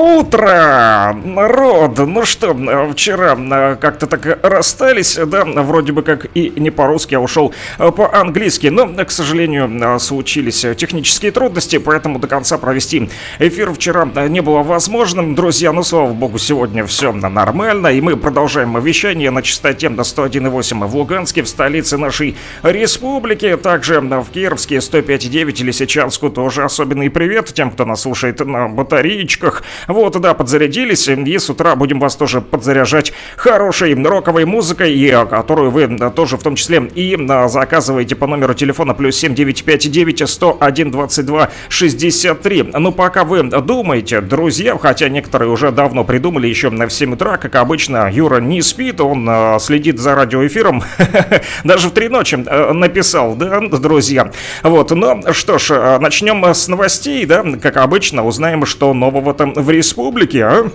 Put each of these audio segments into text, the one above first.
утра, народ! Ну что, вчера э, как-то так расстались, да, вроде бы как и не по-русски, а ушел э, по-английски, но, к сожалению, э, случились технические трудности, поэтому до конца провести эфир вчера не было возможным. Друзья, ну, слава богу, сегодня все нормально, и мы продолжаем вещание на частоте 101,8 в Луганске, в столице нашей республики, также в Кировске 105,9 Лисичанску тоже особенный привет тем, кто нас слушает на батареечках. Вот, да, подзарядились, и с утра будем вас тоже подзаряжать хорошей роковой музыкой, и, которую вы да, тоже в том числе и да, заказываете по номеру телефона плюс 7959 101 22 63. Ну, пока вы думаете, друзья, хотя некоторые уже давно придумали еще на 7 утра, как обычно, Юра не спит, он следит за радиоэфиром, даже в три ночи написал, да, друзья. Вот, ну что ж, начнем с новостей, да, как обычно, узнаем, что нового там в республике, а?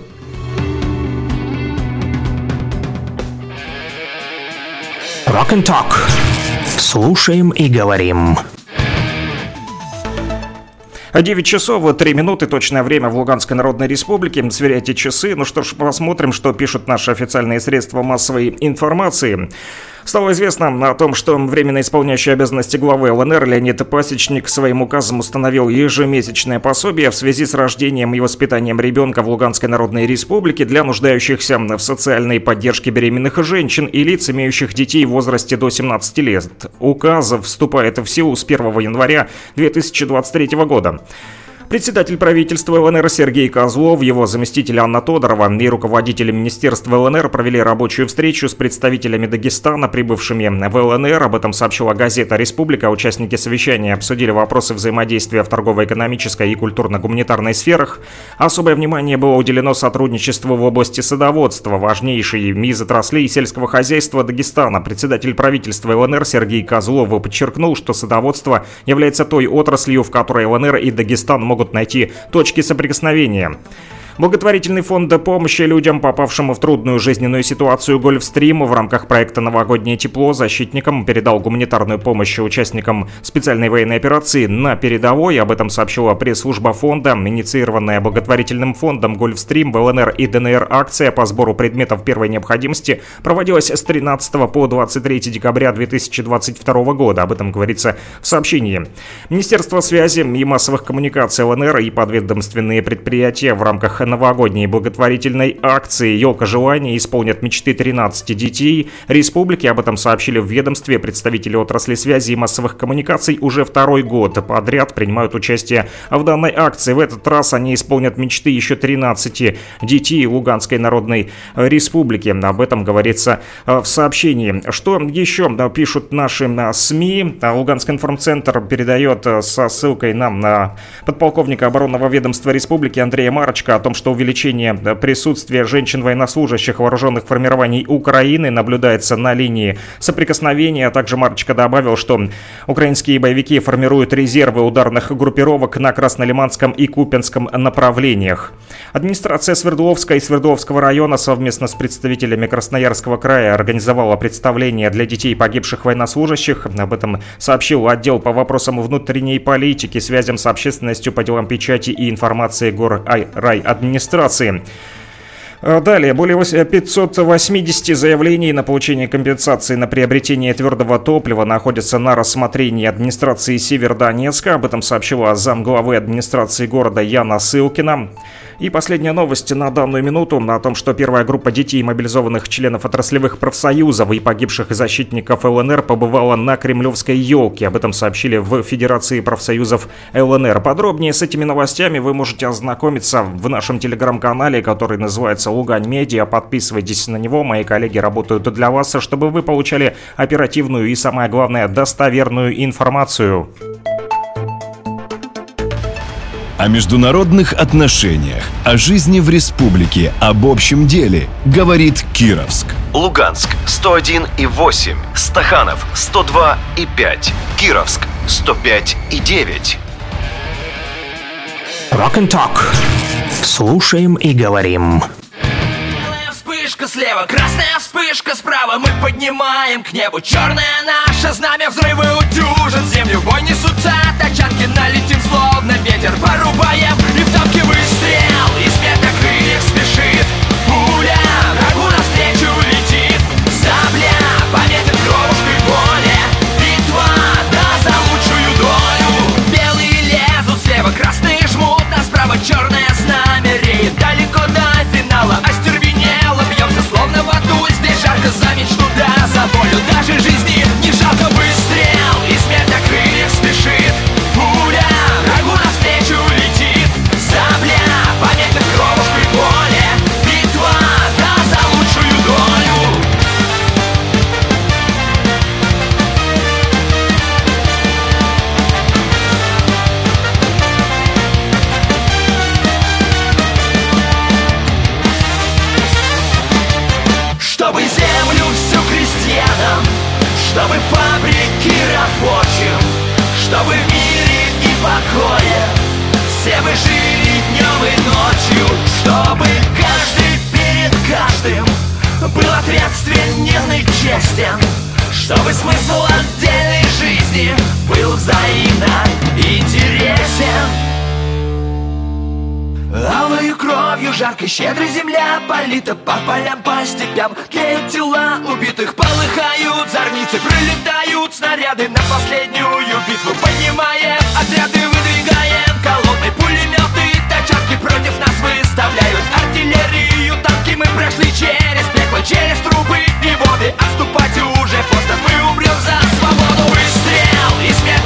Rock and Talk. Слушаем и говорим. 9 часов 3 минуты, точное время в Луганской Народной Республике. Сверяйте часы. Ну что ж, посмотрим, что пишут наши официальные средства массовой информации. Стало известно о том, что временно исполняющий обязанности главы ЛНР Леонид Пасечник своим указом установил ежемесячное пособие в связи с рождением и воспитанием ребенка в Луганской Народной Республике для нуждающихся в социальной поддержке беременных женщин и лиц, имеющих детей в возрасте до 17 лет. Указ вступает в силу с 1 января 2023 года. Председатель правительства ЛНР Сергей Козлов, его заместитель Анна Тодорова и руководители Министерства ЛНР провели рабочую встречу с представителями Дагестана, прибывшими в ЛНР. Об этом сообщила газета «Республика». Участники совещания обсудили вопросы взаимодействия в торгово-экономической и культурно-гуманитарной сферах. Особое внимание было уделено сотрудничеству в области садоводства, важнейшей из отраслей сельского хозяйства Дагестана. Председатель правительства ЛНР Сергей Козлов подчеркнул, что садоводство является той отраслью, в которой ЛНР и Дагестан могут могут найти точки соприкосновения. Благотворительный фонд помощи людям, попавшим в трудную жизненную ситуацию Гольфстрим в рамках проекта «Новогоднее тепло» защитникам передал гуманитарную помощь участникам специальной военной операции на передовой. Об этом сообщила пресс-служба фонда. Инициированная благотворительным фондом Гольфстрим в ЛНР и ДНР акция по сбору предметов первой необходимости проводилась с 13 по 23 декабря 2022 года. Об этом говорится в сообщении. Министерство связи и массовых коммуникаций ЛНР и подведомственные предприятия в рамках новогодней благотворительной акции «Елка желаний» исполнят мечты 13 детей республики. Об этом сообщили в ведомстве. Представители отрасли связи и массовых коммуникаций уже второй год подряд принимают участие в данной акции. В этот раз они исполнят мечты еще 13 детей Луганской Народной Республики. Об этом говорится в сообщении. Что еще пишут наши СМИ? Луганский информцентр передает со ссылкой нам на подполковника оборонного ведомства республики Андрея Марочка о том, что увеличение присутствия женщин-военнослужащих вооруженных формирований Украины наблюдается на линии соприкосновения. А также Марчка добавил, что украинские боевики формируют резервы ударных группировок на Краснолиманском и Купинском направлениях. Администрация Свердловска и Свердловского района совместно с представителями Красноярского края организовала представление для детей погибших военнослужащих. Об этом сообщил отдел по вопросам внутренней политики, связям с общественностью по делам печати и информации гор рай администрации. Э, далее, более 580 заявлений на получение компенсации на приобретение твердого топлива находятся на рассмотрении администрации Севердонецка. Об этом сообщила замглавы администрации города Яна Сылкина. И последняя новость на данную минуту о том, что первая группа детей, мобилизованных членов отраслевых профсоюзов и погибших защитников ЛНР побывала на Кремлевской елке. Об этом сообщили в Федерации профсоюзов ЛНР. Подробнее с этими новостями вы можете ознакомиться в нашем телеграм-канале, который называется Лугань Медиа. Подписывайтесь на него, мои коллеги работают для вас, чтобы вы получали оперативную и, самое главное, достоверную информацию о международных отношениях, о жизни в республике, об общем деле, говорит Кировск. Луганск 101 и 8, Стаханов 102 и 5, Кировск 105 и 9. Rock and Talk. Слушаем и говорим. Белая вспышка слева, красная вспышка справа Мы поднимаем к небу черное наше знамя Взрывы утюжат землю, бой несутся тачанки словно ветер, порубаем И в танке выстрел, и смерть крыльях спешит. Пуля врагу навстречу летит. Сабля пометит кровушкой поле. Битва, да, за лучшую долю. Белые лезут слева, красные жмут А справа черное знамя реет. Далеко до финала Остервенело бьемся словно в аду. Здесь жарко за мечту, да, за волю. Даже жизни каждым Был ответственен и честен Чтобы смысл отдельной жизни Был взаимно интересен. Алою кровью жаркой щедрой земля Полита по полям, по степям Тлеют тела убитых, полыхают зорницы Пролетают снаряды. На последнюю битву Поднимаем отряды, выдвигаем колонны Пулеметы, тачанки против нас выставляют Артиллерию, танки мы прошли через пекло Через трубы и воды. Отступать уже поздно, мы умрем за свободу. Выстрел, и смерть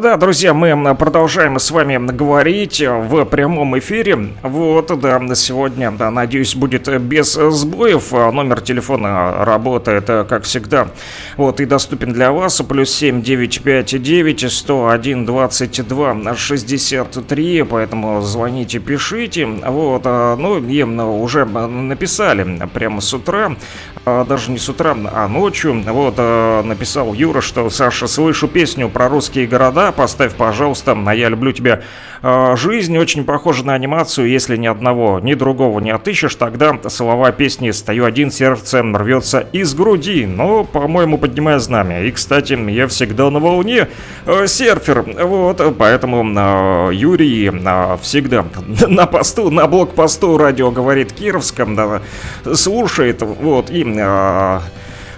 Да, друзья, мы продолжаем с вами говорить в прямом эфире. Вот, да, сегодня, да, надеюсь, будет без сбоев. Номер телефона работает, как всегда, вот, и доступен для вас. Плюс 7 959 101 22 63, поэтому звоните, пишите. Вот, а, ну, и уже написали прямо с утра, а, даже не с утра, а ночью. Вот, а, написал Юра, что, Саша, слышу песню про русские города, поставь, пожалуйста, а я люблю тебя. А, Жизнь очень похожа на анимацию, если ни одного, ни другого не отыщешь, тогда слова песни «Стою один, сердце рвется из груди», но, по-моему, поднимая знамя. И, кстати, я всегда на волне э, серфер, вот, поэтому э, Юрий э, всегда на посту, на блокпосту радио говорит Кировском, да, слушает, вот, и...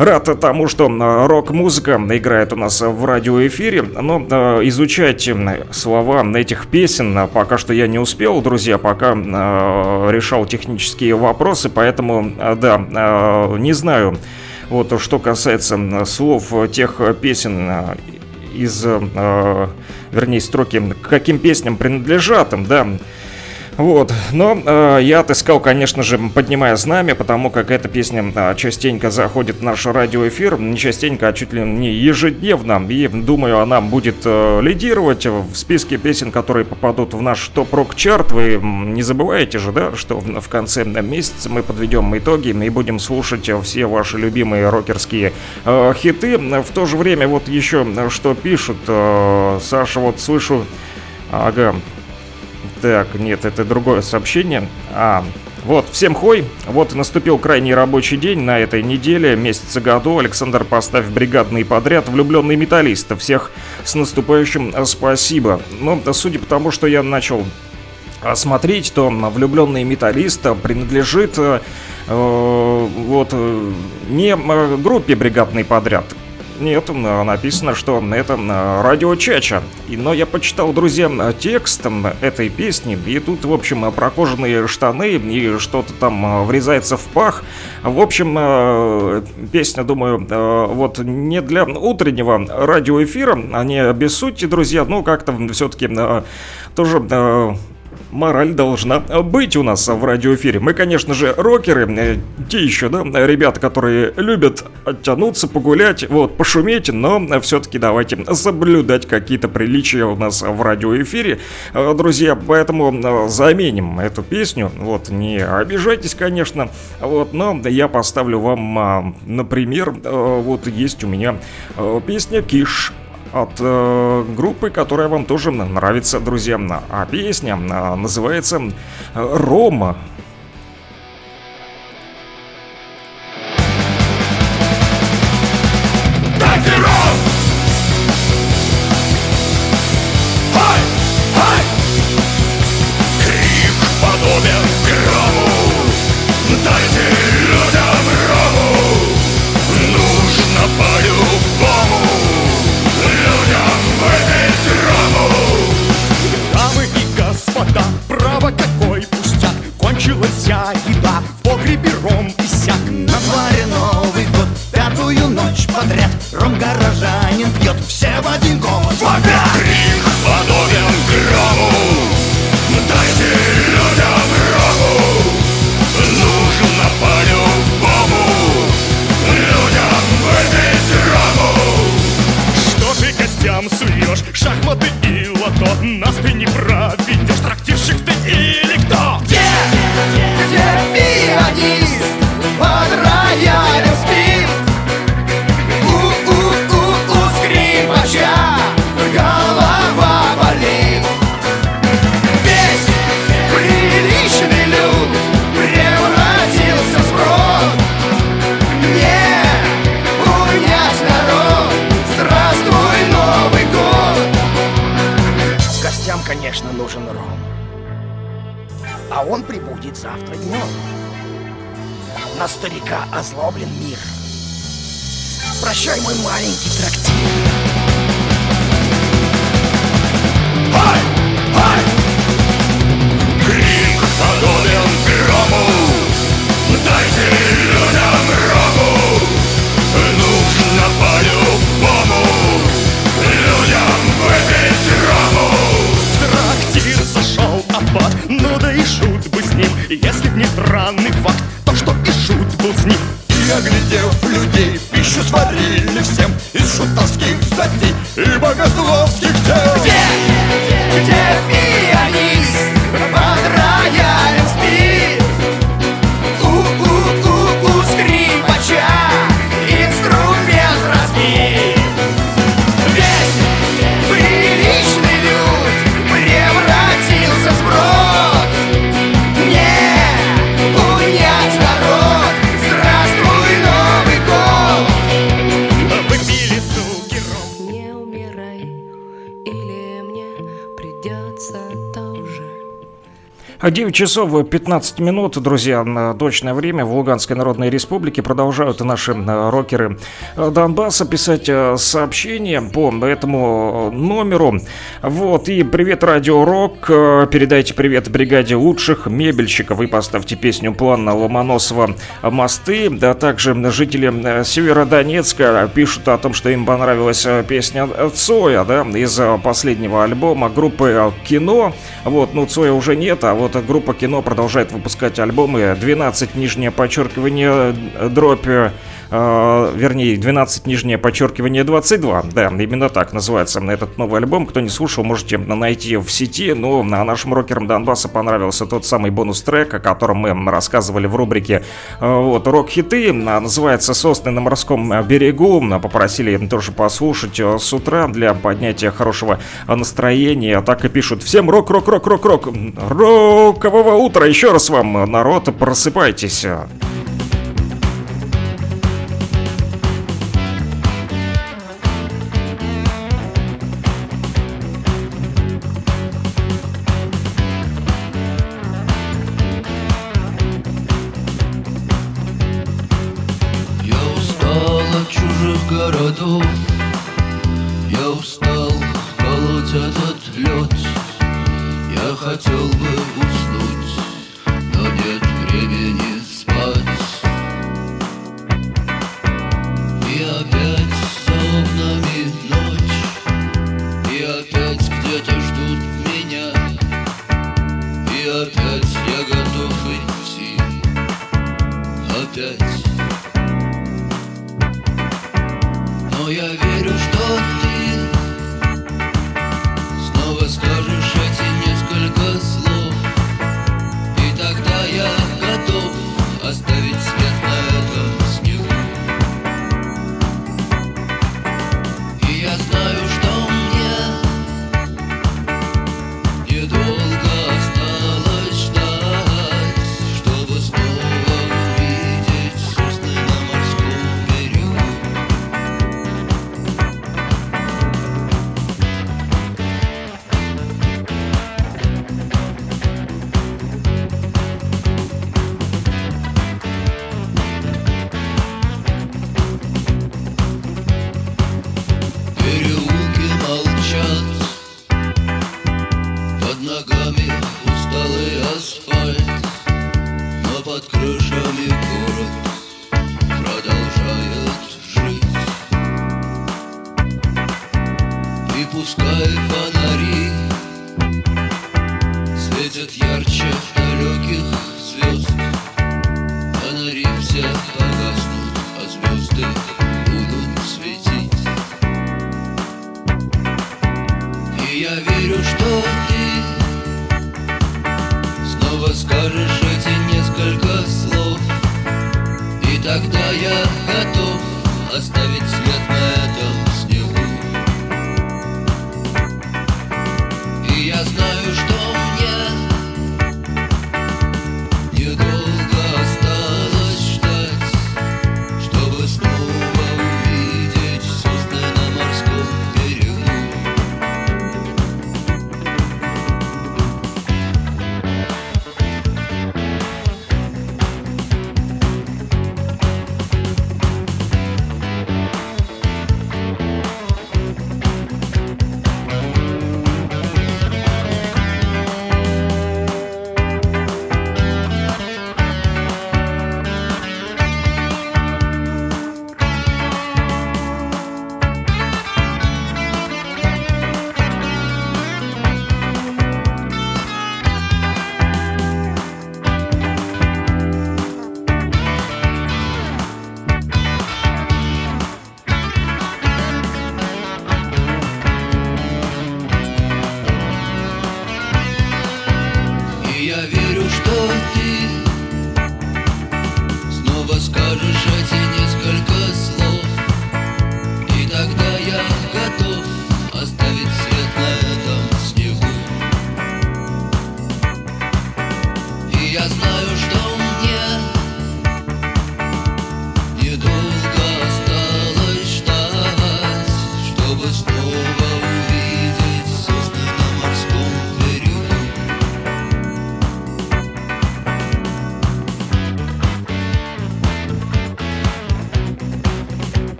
Рад тому, что э, рок-музыка играет у нас в радиоэфире, но э, изучать слова этих песен э, пока что я не успел, друзья, пока решал технические вопросы, поэтому, да, не знаю, вот что касается слов тех песен из, вернее, строки, к каким песням принадлежат да, вот, но э, я отыскал, конечно же, поднимая знамя, потому как эта песня э, частенько заходит в наш радиоэфир, не частенько, а чуть ли не ежедневно, и думаю, она будет э, лидировать в списке песен, которые попадут в наш топ-рок чарт. Вы не забываете же, да, что в в конце месяца мы подведем итоги и будем слушать все ваши любимые рокерские э, хиты. В то же время вот еще э, что пишут, э, Саша, вот слышу, ага, так, нет, это другое сообщение. А, вот, всем хой. Вот наступил крайний рабочий день на этой неделе, месяце году. Александр, поставь бригадный подряд, влюбленный металлист. Всех с наступающим э, спасибо. Ну, судя по тому, что я начал а, смотреть, то влюбленный металлист принадлежит э, вот э, не группе бригадный подряд. Нет, написано, что это радио Чача. Но я почитал, друзья, текст этой песни, и тут, в общем, про кожаные штаны и что-то там врезается в пах. В общем, песня, думаю, вот не для утреннего радиоэфира, а не без сути, друзья, ну как-то все-таки тоже мораль должна быть у нас в радиоэфире. Мы, конечно же, рокеры, э, те еще, да, ребята, которые любят оттянуться, погулять, вот, пошуметь, но все-таки давайте соблюдать какие-то приличия у нас в радиоэфире. Э, друзья, поэтому э, заменим эту песню, вот, не обижайтесь, конечно, вот, но я поставлю вам, например, вот есть у меня песня «Киш» от э, группы, которая вам тоже нравится, друзья. А песня э, называется «Рома». Часов 15 минут, друзья, точное время в Луганской Народной Республике. Продолжают наши э, рокеры э, Донбасса писать э, сообщения по этому номеру. Вот, и привет, Радио Рок. Передайте привет бригаде лучших мебельщиков и поставьте песню плана Ломоносова «Мосты». Да, также жители Северодонецка пишут о том, что им понравилась песня Цоя, да, из последнего альбома группы «Кино». Вот, ну, Цоя уже нет, а вот группа кино продолжает выпускать альбомы 12 нижнее подчеркивание дробь э, вернее, 12 нижнее подчеркивание 22. Да, именно так называется этот новый альбом. Кто не слушал, можете найти в сети. Но ну, а нашим рокерам Донбасса понравился тот самый бонус-трек, о котором мы рассказывали в рубрике э, вот, «Рок-хиты». Называется «Сосны на морском берегу». Попросили тоже послушать э, с утра для поднятия хорошего настроения. Так и пишут «Всем рок-рок-рок-рок-рок! Рокового утра! Еще раз вам, народ, просыпайтесь!» Опять Но я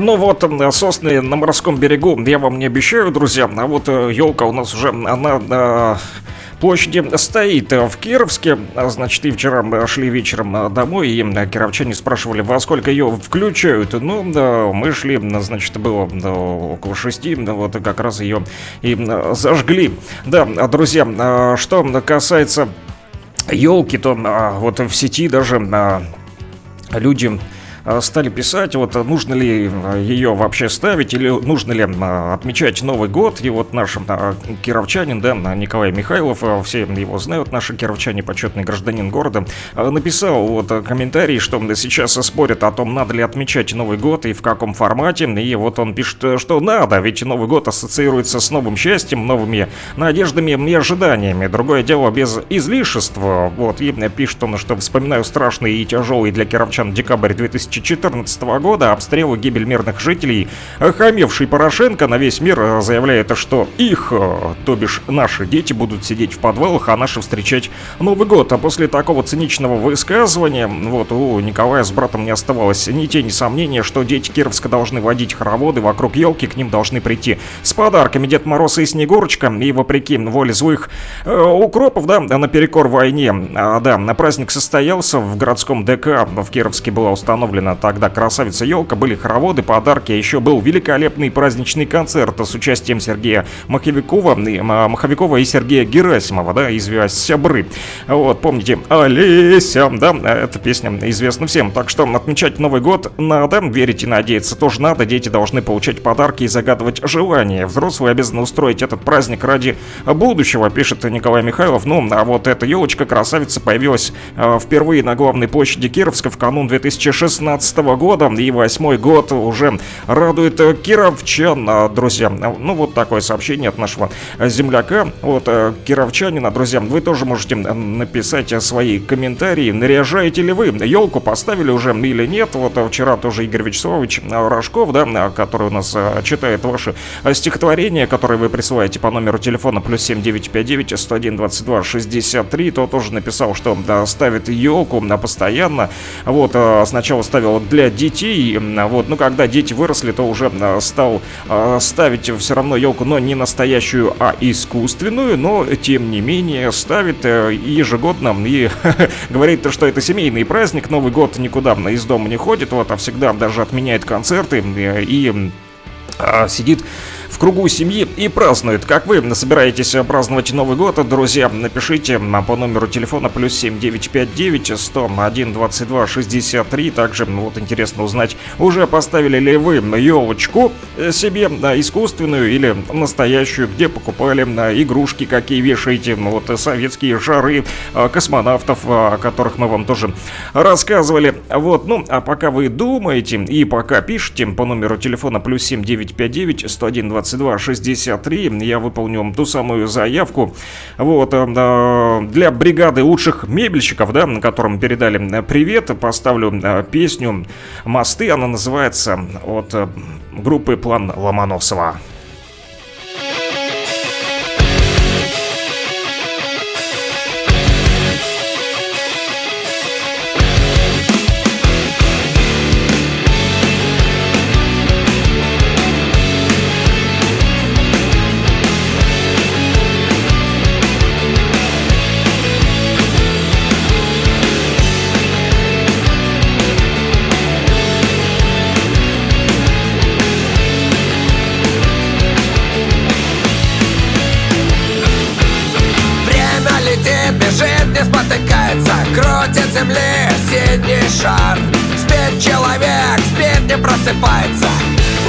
Ну вот, сосны на морском берегу я вам не обещаю, друзья. А вот елка у нас уже на э, площади стоит э, в Кировске. А, Значит, и вчера мы шли вечером э, домой, и э, кировчане спрашивали, во сколько ее включают. Ну, да, мы шли, значит, было около шести, вот как раз ее и зажгли. Да, друзья, э, что касается елки, то а, вот в сети даже а, люди а, стали писать, вот а, нужно ли а, ее вообще ставить или нужно ли а, отмечать Новый год. И вот наш кировчанин, да, Николай Михайлов, все его знают, наши кировчане, почетный гражданин города, написал вот комментарий, что сейчас спорят о том, надо ли отмечать Новый год и в каком формате. И вот он пишет, э, что надо, ведь Новый год ассоциируется с новым счастьем, новыми надеждами и ожиданиями. Другое дело без излишества. Вот, и пишет он, что вспоминаю страшный и тяжелый для кировчан декабрь 2000 2014 года, обстрелы, гибель мирных жителей, охамевший Порошенко на весь мир э, заявляет, что их, э, то бишь наши дети, будут сидеть в подвалах, а наши встречать Новый год. А после такого циничного высказывания, вот у Николая с братом не оставалось ни тени сомнения, что дети Кировска должны водить хороводы вокруг елки, к ним должны прийти с подарками. Дед Мороз и Снегурочка, и вопреки воле злых э, укропов, да, наперекор войне, а, да, на праздник состоялся в городском ДК, в Кировске была установлена тогда красавица елка, были хороводы, подарки, а еще был великолепный праздничный концерт с участием Сергея Маховикова, и, Маховикова и Сергея Герасимова, да, известные сябры. Вот, помните, Олеся, да, эта песня известна всем, так что отмечать Новый год надо, верить и надеяться тоже надо, дети должны получать подарки и загадывать желания. Взрослые обязаны устроить этот праздник ради будущего, пишет Николай Михайлов. Ну, а вот эта елочка-красавица появилась э, впервые на главной площади Кировска в канун 2016 года, и восьмой год уже радует кировчан, э, друзья. Ну, вот такое сообщение от нашего земляка, вот, э, кировчанина. Друзья, вы тоже можете написать свои комментарии, наряжаете ли вы елку, поставили уже или нет. Вот вчера тоже Игорь Вячеславович э, Рожков, да, э, который у нас читает ваши стихотворения, которые вы присылаете по номеру телефона плюс 7959 101 22 63, то тоже написал, что ставит елку на постоянно. Вот, сначала ставил для детей, м, вот, ну, когда дети выросли, то уже э, стал э, ставить все равно елку, но не настоящую, а искусственную, но, тем не менее, ставит э, ежегодно и говорит, что это семейный праздник, Новый год никуда из дома не ходит, вот, а всегда даже отменяет концерты и а, сидит в кругу семьи и празднует. Как вы собираетесь праздновать Новый год, друзья, напишите по номеру телефона плюс 7959 101 22 63. Также ну, вот интересно узнать, уже поставили ли вы елочку себе да, искусственную или настоящую, где покупали да, игрушки, какие вешаете, ну, вот советские шары а, космонавтов, о которых мы вам тоже рассказывали. Вот, ну, а пока вы думаете и пока пишете по номеру телефона плюс 7959 101 22 63, я выполню ту самую заявку. Вот, э, для бригады лучших мебельщиков, да, на котором передали э, привет, поставлю э, песню «Мосты», она называется от группы «План Ломоносова». Синий шар. Спит человек, спит, не просыпается.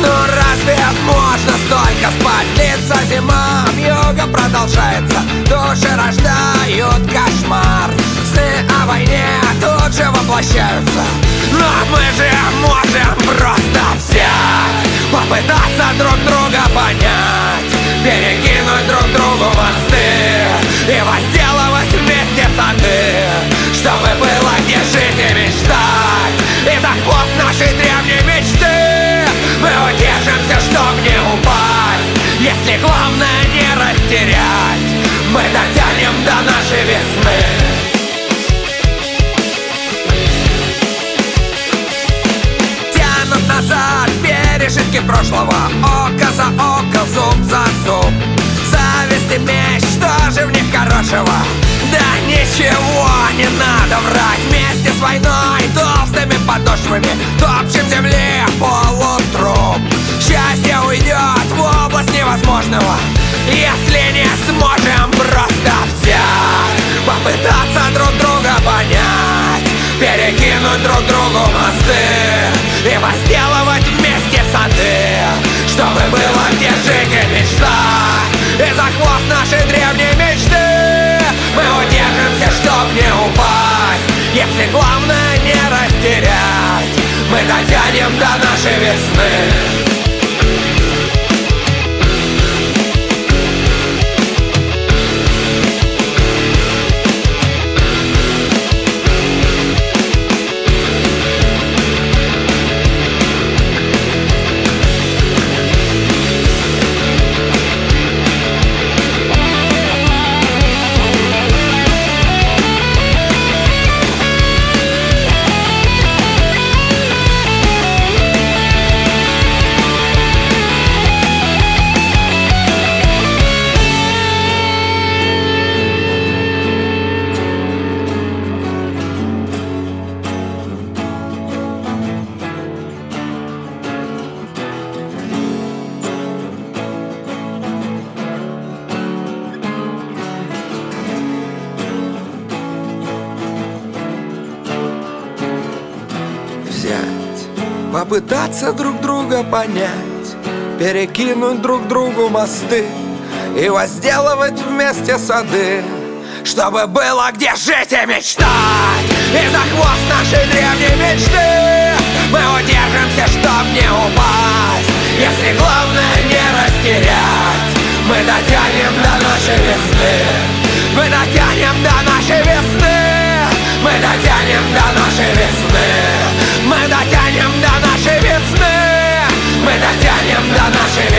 Ну разве можно столько спать? Длится зима, юга продолжается. Души рождают кошмар. Сны о войне тут же воплощаются. Но мы же можем просто взять Попытаться друг друга понять. Перекинуть друг другу мосты И возделывать И за хвост нашей древней мечты. Мы удержимся, чтоб не упасть Если главное не растерять. Мы дотянем до нашей весны. Тянут назад пережитки прошлого. Око за око, зуб за зуб. Зависть и меч, что же в них хорошего? Да ничего не надо врать Вместе с войной, толстыми подошвами Топчем земли полутруп Счастье уйдет в область невозможного Если не сможем просто взять Попытаться друг друга понять Перекинуть друг другу мосты И возделывать вместе сады Чтобы было где жить и мечтать Если главное не растерять Мы дотянем до нашей весны Попытаться друг друга понять Перекинуть друг другу мосты И возделывать вместе сады Чтобы было где жить и мечтать. И за хвост нашей древней мечты Мы удержимся, чтоб не упасть. Если главное не растерять Мы дотянем до нашей весны. Мы дотянем до нашей весны. Мы дотянем до нашей весны. Мы дотянем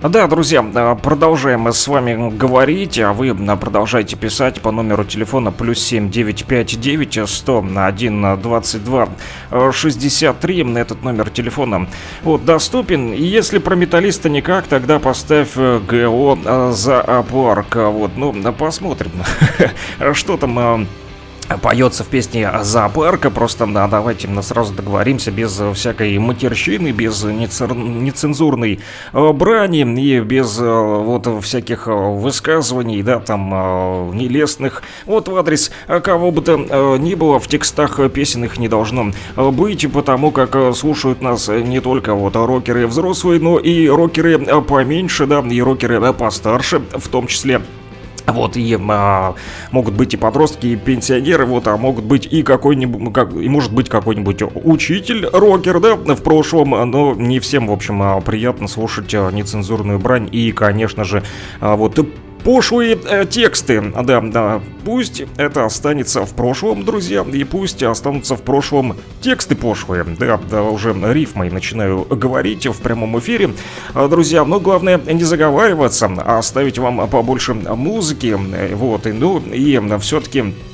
Да, друзья, а, продолжаем мы с вами говорить, а вы а, продолжайте писать по номеру телефона плюс 7 959 100 1 22 63. Этот номер телефона вот, доступен. И если про металлиста никак, тогда поставь э, ГО а, зоопарк. Вот, ну, посмотрим, что там поется в песне зоопарка. Просто да, давайте мы сразу договоримся без всякой матерщины, без нецер... нецензурной э, брани и без э, вот всяких э, высказываний, да, там нелестных. Вот в адрес кого бы то ни было в текстах песен их не должно быть, потому как слушают нас не только вот рокеры взрослые, но и рокеры поменьше, да, и рокеры постарше в том числе. Вот, и а, могут быть и подростки, и пенсионеры, вот, а могут быть и какой-нибудь, как, и может быть какой-нибудь учитель, рокер, да, в прошлом, но не всем, в общем, а, приятно слушать а, нецензурную брань и, конечно же, а, вот пошлые э, тексты. Да, да, пусть это останется в прошлом, друзья, и пусть останутся в прошлом тексты пошлые. Да, да, уже рифмой начинаю говорить в прямом эфире. А, Друзья, но главное не заговариваться, а оставить вам побольше музыки. э, Вот, и, ну, и все-таки а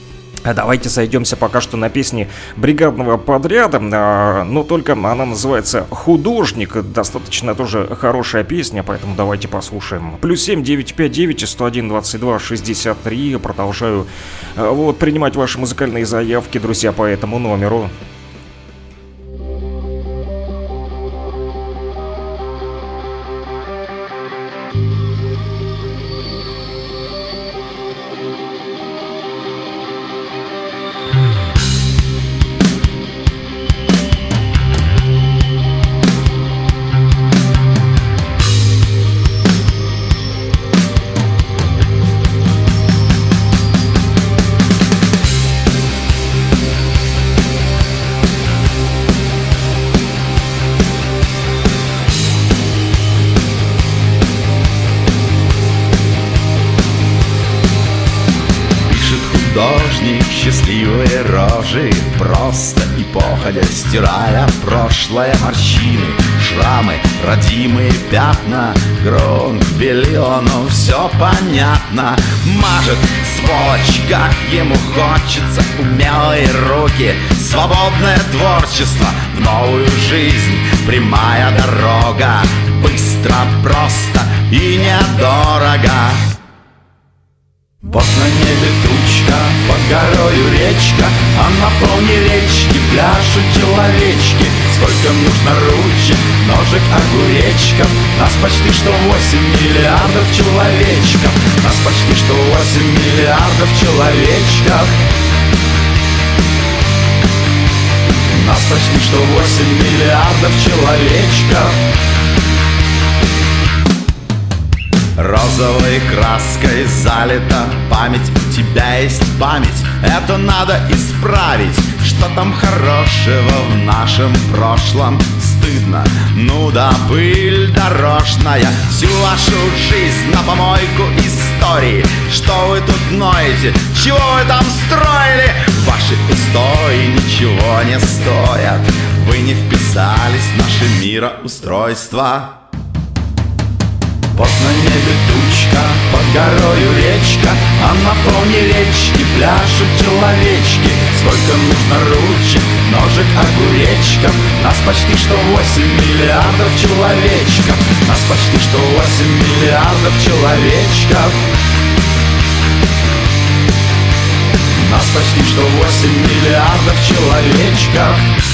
Давайте сойдемся пока что на песне бригадного подряда, а, но только она называется «Художник». Достаточно тоже хорошая песня, поэтому давайте послушаем. Плюс 7 959 101 22 63. Продолжаю а, вот, принимать ваши музыкальные заявки, друзья, по этому номеру. Прошлое морщины Шрамы, родимые пятна Грунт белила, но все понятно. Мажет сволочь, как ему хочется Умелые руки, свободное творчество В новую жизнь прямая дорога. Быстро, просто и недорого вот на небе тучка, под горою речка А на фоне речки пляшут человечки. Сколько нужно ручек, ножек, огуречков? Нас почти что 8 миллиардов человечков. Нас почти что 8 миллиардов человечков. Нас почти что 8 миллиардов человечков Розовой краской залита память. Тебя есть память, это надо исправить. Что там хорошего в нашем прошлом? Стыдно, ну да пыль дорожная. Всю вашу жизнь на помойку истории. Что вы тут ноете, чего вы там строили? Ваши устои ничего не стоят. Вы не вписались в наше мироустройство вот на небе тучка, под горою речка. А на фоне речки пляшут человечки. Сколько нужно ручек, ножек, огуречков. Нас почти что 8 миллиардов человечков. Нас почти что 8 миллиардов человечков. Нас почти что 8 миллиардов человечков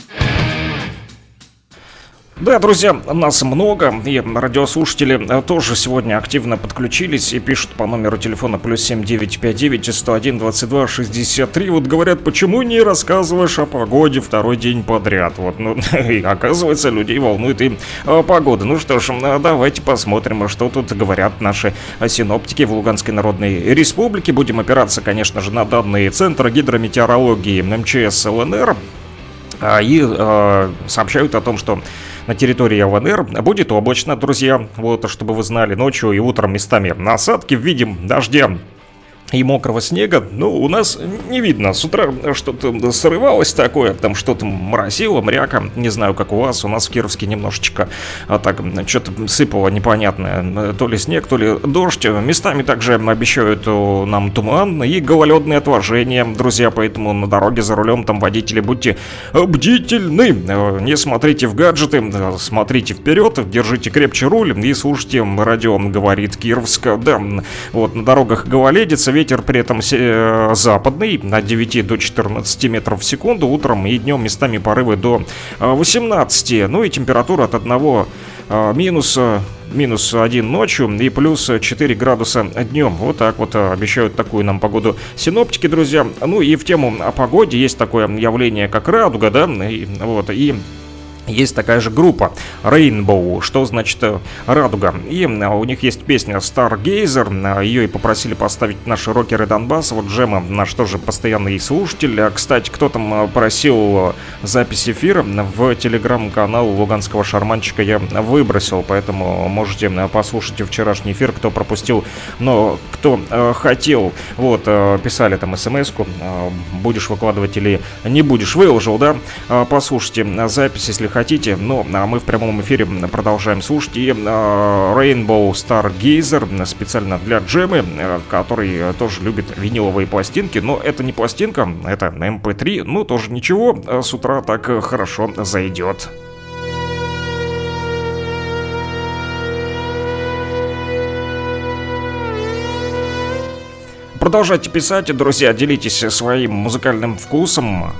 Да, друзья, нас много, и радиослушатели э, тоже сегодня активно подключились и пишут по номеру телефона плюс 7959 101 22 63. Вот говорят, почему не рассказываешь о погоде второй день подряд? Вот, ну, и оказывается, людей волнует и а, погода. Ну что ж, давайте посмотрим, что тут говорят наши синоптики в Луганской Народной Республике. Будем опираться, конечно же, на данные Центра гидрометеорологии МЧС ЛНР. И э, сообщают о том, что на территории ЛНР будет облачно, друзья. Вот, чтобы вы знали, ночью и утром местами насадки в виде дождя и мокрого снега, ну, у нас не видно. С утра что-то срывалось такое, там что-то моросило, мряка. Не знаю, как у вас, у нас в Кировске немножечко а так что-то сыпало непонятное. То ли снег, то ли дождь. Местами также обещают нам туман и гололедное отложение, друзья, поэтому на дороге за рулем там водители будьте бдительны. Не смотрите в гаджеты, смотрите вперед, держите крепче руль и слушайте радио, говорит Кировск. Да, вот на дорогах гололедица, ветер при этом э, западный, от 9 до 14 метров в секунду, утром и днем местами порывы до 18. Э, ну и температура от 1 э, минус минус 1 ночью и плюс 4 градуса днем. Вот так вот обещают такую нам погоду синоптики, друзья. Ну и в тему о погоде есть такое явление, как радуга, да, и, вот, и есть такая же группа Rainbow, что значит э, радуга. И э, у них есть песня Stargazer, э, ее и попросили поставить наши рокеры Донбасса. Вот Джема наш тоже постоянный слушатель. А, кстати, кто там просил запись эфира в телеграм-канал Луганского шарманчика я выбросил, поэтому можете послушать вчерашний эфир, кто пропустил, но кто э, хотел. Вот, э, писали там смс-ку, э, будешь выкладывать или не будешь. Выложил, да? Э, послушайте запись, если хотите. Ну, а мы в прямом эфире продолжаем слушать. И э, Rainbow Stargazer специально для Джемы, э, который тоже любит виниловые пластинки. Но это не пластинка, это MP3. Ну, тоже ничего, с утра так хорошо зайдет. Продолжайте писать, друзья, делитесь своим музыкальным вкусом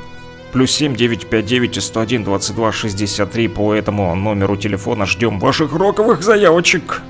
плюс 7 959 101 22 63 по этому номеру телефона ждем ваших роковых заявочек.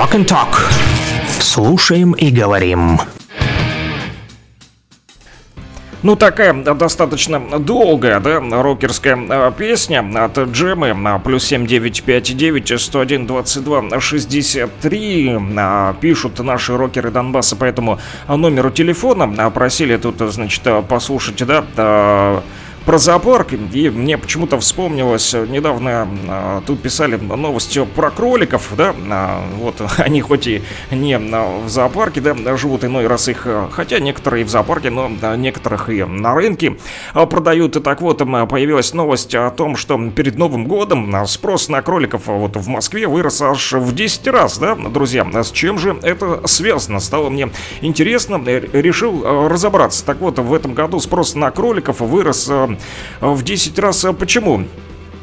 Rock and Talk. Слушаем и говорим. Ну, такая достаточно долгая, да, рокерская э, песня от Джемы, а, плюс 7959 101 22 63, пишут наши рокеры Донбасса по этому номеру телефона, просили тут, значит, послушать, да, про зоопарк, и мне почему-то вспомнилось, э, недавно а, тут писали новость про кроликов, да, а, вот они хоть и не в зоопарке, да, живут иной раз их, э, хотя некоторые в зоопарке, но некоторых и на рынке а, продают, и так вот появилась новость о том, что перед Новым годом спрос на кроликов вот в Москве вырос аж в 10 раз, да, друзья, с чем же это связано, стало мне интересно, решил э, разобраться, так вот, в этом году спрос на кроликов вырос в 10 раз. А почему?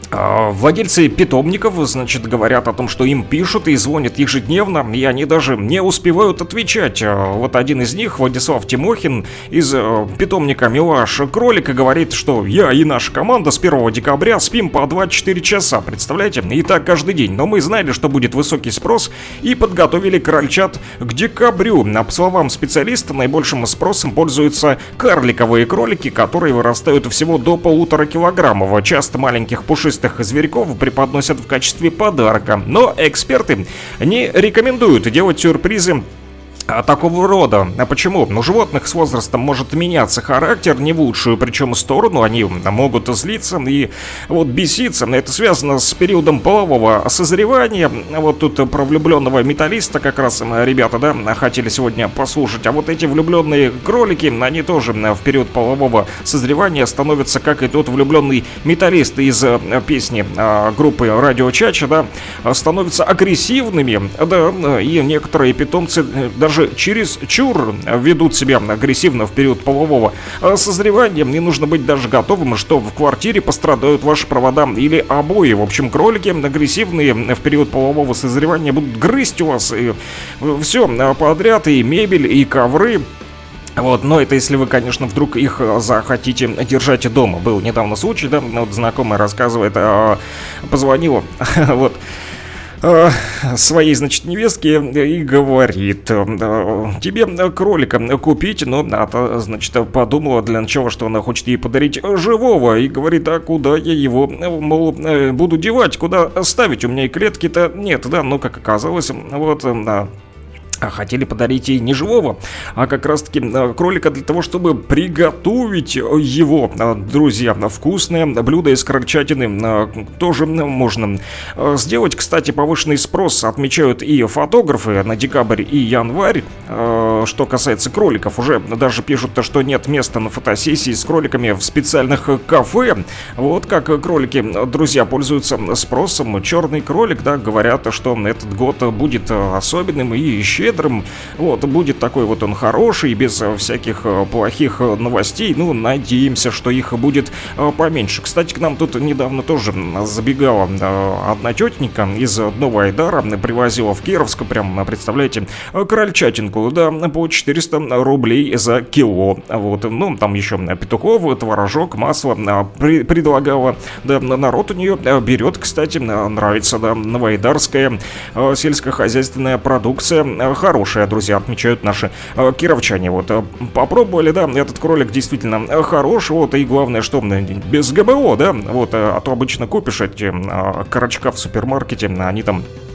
А, владельцы питомников, значит, говорят о том, что им пишут и звонят ежедневно, и они даже не успевают отвечать. А, вот один из них, Владислав Тимохин, из э, питомника Милаш Кролика, говорит, что я и наша команда с 1 декабря спим по 24 часа, представляете? И так каждый день. Но мы знали, что будет высокий спрос, и подготовили крольчат к декабрю. По словам специалиста, наибольшим спросом пользуются карликовые кролики, которые вырастают всего до полутора килограммов. Часто маленьких пушистых пушистых зверьков преподносят в качестве подарка. Но эксперты не рекомендуют делать сюрпризы а, такого рода. А почему? У животных с возрастом может меняться характер не в лучшую, причем сторону. Они могут злиться и вот беситься. Это связано с периодом полового созревания. Вот тут про влюбленного металлиста как раз ребята, да, хотели сегодня послушать. А вот эти влюбленные кролики, они тоже в период полового созревания становятся, как и тот влюбленный металлист из э, песни а, группы Радио Чача, да, становятся агрессивными, да, и некоторые питомцы э, даже даже через чур ведут себя агрессивно в период полового э, созревания, мне нужно быть даже готовым, что в квартире пострадают ваши провода или обои. В общем, кролики агрессивные в период полового созревания будут грызть у вас и э, все э, подряд, и мебель, и ковры, вот, но это если вы, конечно, вдруг их захотите держать дома. Был недавно случай, да, вот знакомый рассказывает, а, позвонил, вот, своей, значит, невестке и говорит, э, тебе кролика купить, но она, значит, подумала для начала, что она хочет ей подарить живого, и говорит, а куда я его, мол, э, буду девать, куда ставить, у меня и клетки-то нет, да, но, как оказалось, вот, да, а хотели подарить ей не живого, а как раз-таки э, кролика для того, чтобы приготовить его. Э, друзья, вкусное блюдо из крольчатины э, тоже можно сделать. Кстати, повышенный спрос отмечают и фотографы на декабрь и январь. Что касается кроликов, уже даже пишут, что нет места на фотосессии с кроликами в специальных кафе. Вот как кролики, друзья, пользуются спросом. Черный кролик, да, говорят, что этот год будет особенным и еще щедрым. Вот, будет такой вот он хороший, без всяких э, плохих э, новостей. Ну, надеемся, что их будет э, поменьше. Кстати, к нам тут недавно тоже забегала одна тетенька из Нового Айдара, привозила в Кировск, прям, представляете, крольчатинку, да, по 400 рублей за кило. Вот, ну, там еще петухов, творожок, масло предлагала. Да, народ у нее берет, кстати, нравится, да, новоайдарская сельскохозяйственная продукция хорошая, друзья, отмечают наши э, кировчане. Вот э, попробовали, да, этот кролик действительно э, хорош, вот, и главное, что без ГБО, да, вот, а то обычно купишь эти карачка в супермаркете, они там а,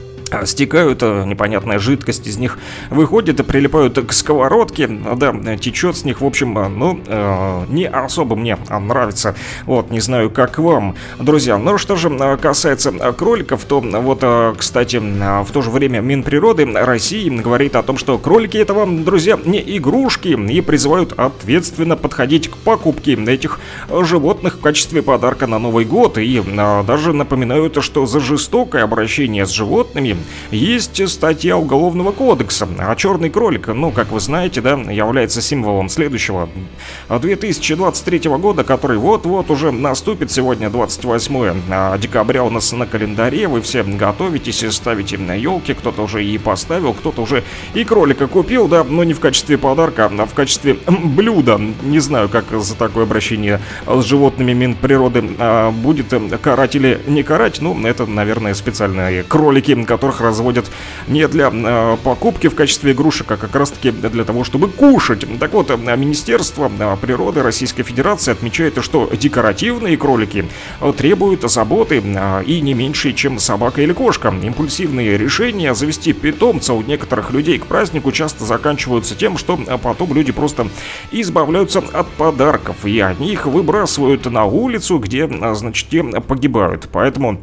стекают, э, непонятная жидкость из них выходит и прилипают к сковородке, да, течет с них, в общем, э, ну, э, не особо мне нравится, вот, не знаю, как вам, друзья. Ну, что же касается кроликов, то вот, кстати, в то же время Минприроды России говорит о том, что кролики это вам, друзья, не игрушки, и призывают ответственно подходить к покупке этих животных в качестве подарка на Новый год, и даже напоминают, что за жестокое обращение с животными есть статья Уголовного кодекса, а черный кролик, ну, как вы знаете, да, является символом следующего. 2023 года, который вот-вот уже наступит сегодня, 28 а, декабря у нас на календаре, вы все готовитесь и ставите на елки, кто-то уже и поставил, кто-то уже и кролика купил, да, но не в качестве подарка, а в качестве блюда. Не знаю, как за такое обращение с животными Минприроды а, будет карать или не карать, ну, это, наверное, специальные кролики, которые которых разводят не для э, покупки в качестве игрушек, а как раз-таки для того, чтобы кушать. Так вот, Министерство природы Российской Федерации отмечает, что декоративные кролики требуют заботы и не меньше, чем собака или кошка. Импульсивные решения завести питомца у некоторых людей к празднику часто заканчиваются тем, что потом люди просто избавляются от подарков, и они их выбрасывают на улицу, где, значит, те погибают. Поэтому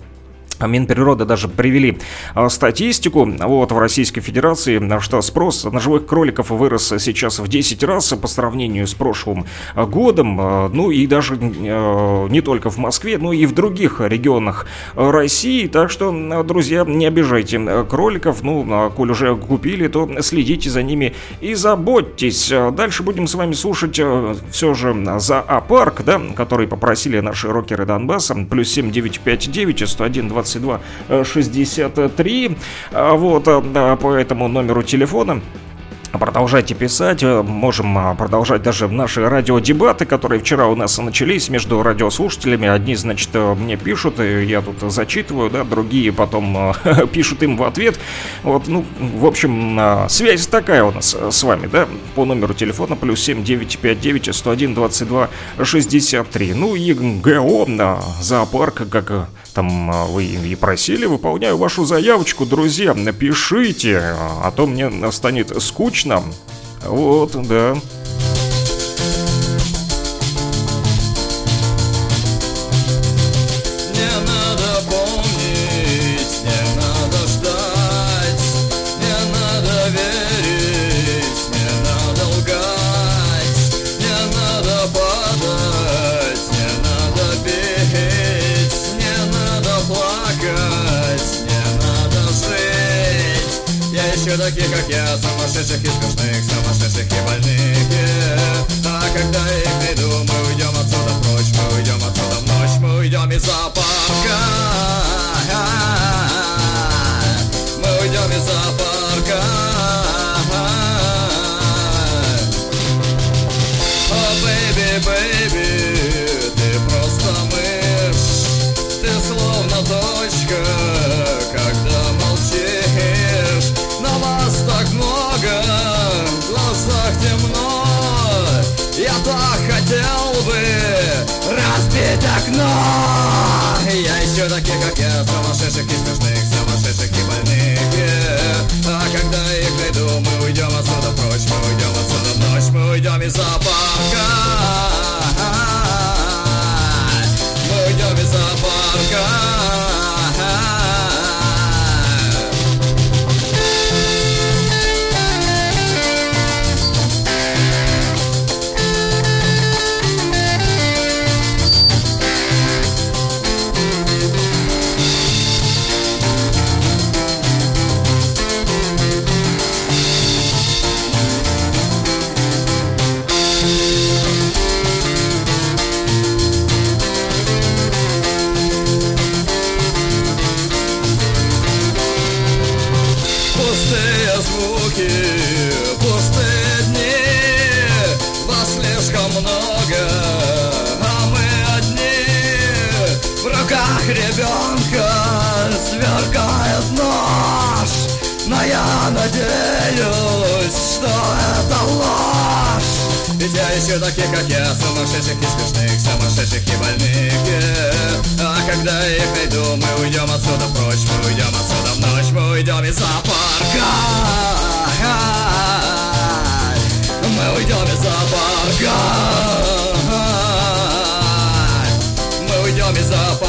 Минприроды даже привели а, статистику вот, в Российской Федерации, что спрос на живых кроликов вырос сейчас в 10 раз по сравнению с прошлым годом. А, ну и даже а, не только в Москве, но и в других регионах России. Так что, друзья, не обижайте кроликов. Ну, коль уже купили, то следите за ними и заботьтесь. Дальше будем с вами слушать все же зоопарк, да, который попросили наши рокеры Донбасса. Плюс 7959 101 20 22 63. Вот, э, по этому номеру телефона Продолжайте писать, э, можем а, продолжать даже наши радиодебаты, которые вчера у нас начались между радиослушателями. Одни, значит, э, мне пишут, и я тут зачитываю, да, другие потом пишут им в ответ. Вот, ну, в общем, связь такая у нас с вами, да, по номеру телефона плюс 7959 101 22 63. Ну и ГО, зоопарк, как там а, вы и просили, выполняю вашу заявочку, друзья. Напишите, а то мне станет скучно. Вот, да. Таких, как я Сумасшедших и смешных, сумасшедших и больных А когда их найду, мы уйдем отсюда прочь Мы уйдем отсюда в ночь, мы уйдем из зоопарка я, сумасшедших и смешных, сумасшедших и больных А когда их найду, мы уйдем отсюда прочь Мы уйдем отсюда в ночь, мы уйдем из зоопарка что это ложь? Ведь я ищу таких, как я, сумасшедших и смешных, сумасшедших и больных А когда их найду, мы уйдем отсюда прочь Мы уйдем отсюда в ночь, мы уйдем из зоопарка. Мы уйдем из зоопарка. Мы уйдем из зоопарка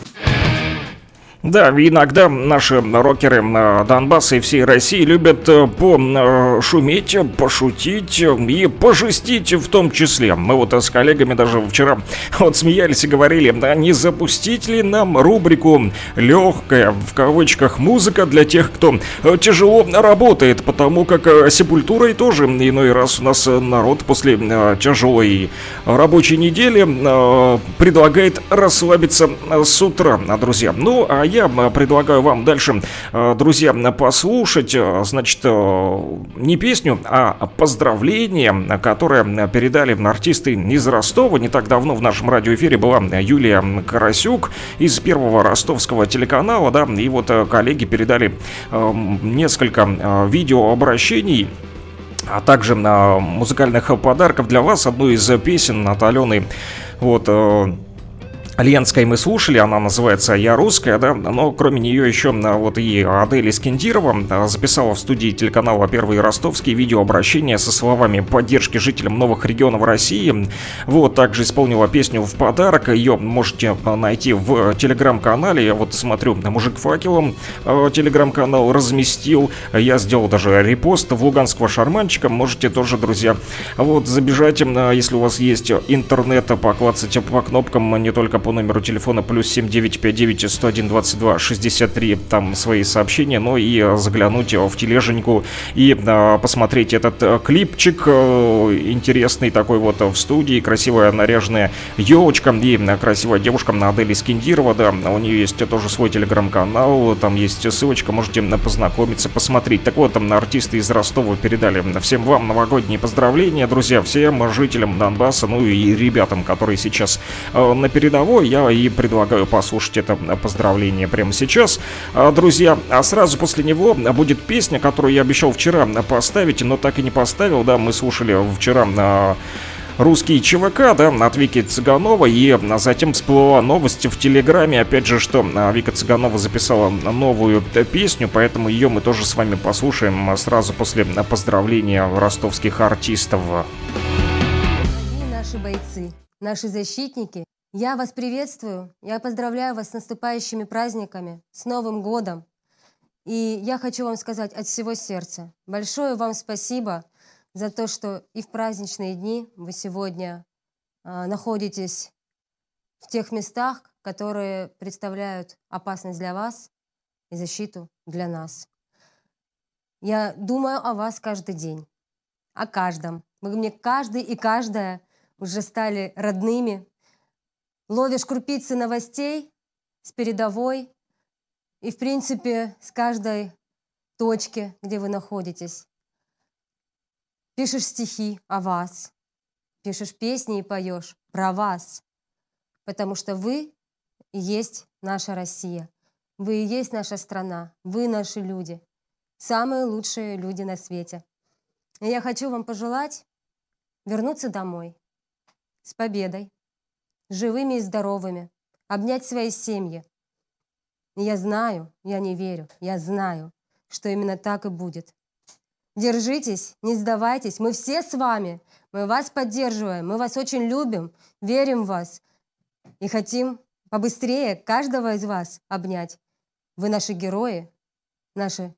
Да, иногда наши рокеры э, Донбасса и всей России любят э, пошуметь, пошутить и пожестить в том числе. Мы вот с коллегами даже вчера вот смеялись и говорили, да не запустить ли нам рубрику «Легкая» в кавычках музыка для тех, кто э, тяжело работает, потому как сепультурой тоже иной раз у нас народ после тяжелой рабочей недели предлагает расслабиться с утра, друзья. Ну, а я предлагаю вам дальше, друзья, послушать, значит, не песню, а поздравление, которое передали артисты из Ростова. Не так давно в нашем радиоэфире была Юлия Карасюк из первого ростовского телеканала, да, и вот коллеги передали несколько видеообращений а также на музыкальных подарков для вас одну из песен от Алены. Вот, э, Ленской мы слушали, она называется «Я русская», да, но кроме нее еще вот и Адель Искендирова записала в студии телеканала «Первый Ростовский» видеообращение со словами поддержки жителям новых регионов России. Вот, также исполнила песню в подарок, ее можете найти в телеграм-канале, я вот смотрю, мужик факелом телеграм-канал разместил, я сделал даже репост в луганского шарманчика, можете тоже, друзья, вот забежать, если у вас есть интернет, поклацать по кнопкам не только по номеру телефона плюс 7959 101 22 63 там свои сообщения, но и заглянуть в тележеньку и а, посмотреть этот а, клипчик интересный такой вот в студии, красивая наряженная елочка и красивая девушка на Адели Скиндирова, да, у нее есть тоже свой телеграм-канал, там есть ссылочка, можете познакомиться, посмотреть. Так вот, там артисты из Ростова передали всем вам новогодние поздравления, друзья, всем жителям Донбасса, ну и ребятам, которые сейчас э, на передовой я и предлагаю послушать это поздравление прямо сейчас. А, друзья, а сразу после него будет песня, которую я обещал вчера поставить, но так и не поставил, да, мы слушали вчера на русский ЧВК, да, от Вики Цыганова, и затем всплыла новость в Телеграме, опять же, что Вика Цыганова записала новую песню, поэтому ее мы тоже с вами послушаем сразу после поздравления ростовских артистов. Наши бойцы, наши защитники я вас приветствую, я поздравляю вас с наступающими праздниками, с Новым годом. И я хочу вам сказать от всего сердца большое вам спасибо за то, что и в праздничные дни вы сегодня э, находитесь в тех местах, которые представляют опасность для вас и защиту для нас. Я думаю о вас каждый день, о каждом. Вы мне каждый и каждая уже стали родными, ловишь крупицы новостей с передовой и, в принципе, с каждой точки, где вы находитесь. Пишешь стихи о вас, пишешь песни и поешь про вас, потому что вы и есть наша Россия, вы и есть наша страна, вы наши люди, самые лучшие люди на свете. И я хочу вам пожелать вернуться домой с победой, живыми и здоровыми, обнять свои семьи. Я знаю, я не верю, я знаю, что именно так и будет. Держитесь, не сдавайтесь, мы все с вами, мы вас поддерживаем, мы вас очень любим, верим в вас и хотим побыстрее каждого из вас обнять. Вы наши герои, наши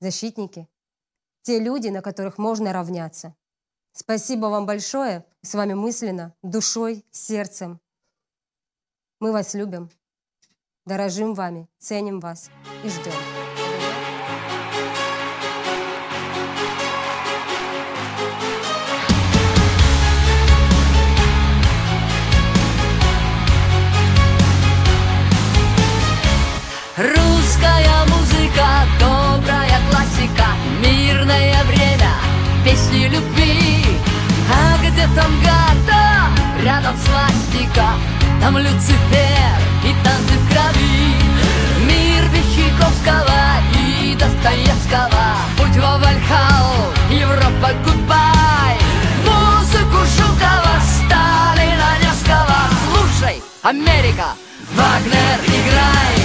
защитники, те люди, на которых можно равняться. Спасибо вам большое. С вами мысленно, душой, сердцем. Мы вас любим, дорожим вами, ценим вас и ждем. Русская музыка, добрая классика, мирное время, песни любви. А где там гата, рядом свастика, там Люцифер и танцы в крови. Мир Вещиковского и Достоевского, путь во Вальхал, Европа, гудбай. Музыку Жукова, Сталина, Невского, слушай, Америка, Вагнер, играй.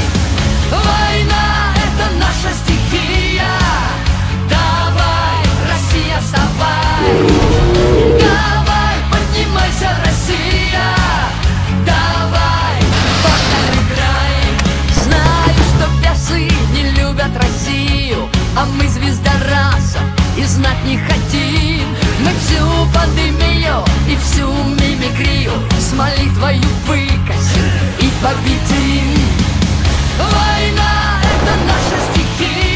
А мы звезда раса и знать не хотим. Мы всю пандемию и всю мимикрию. С молитвою выкосим и победим. Война — это наша стихия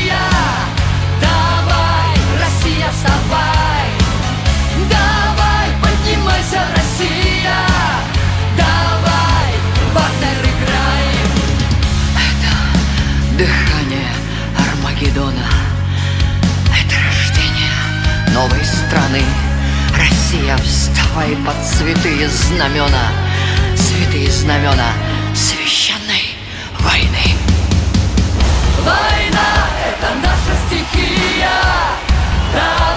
страны. Россия, вставай под святые знамена, святые знамена священной войны. Война — это наша стихия, давай,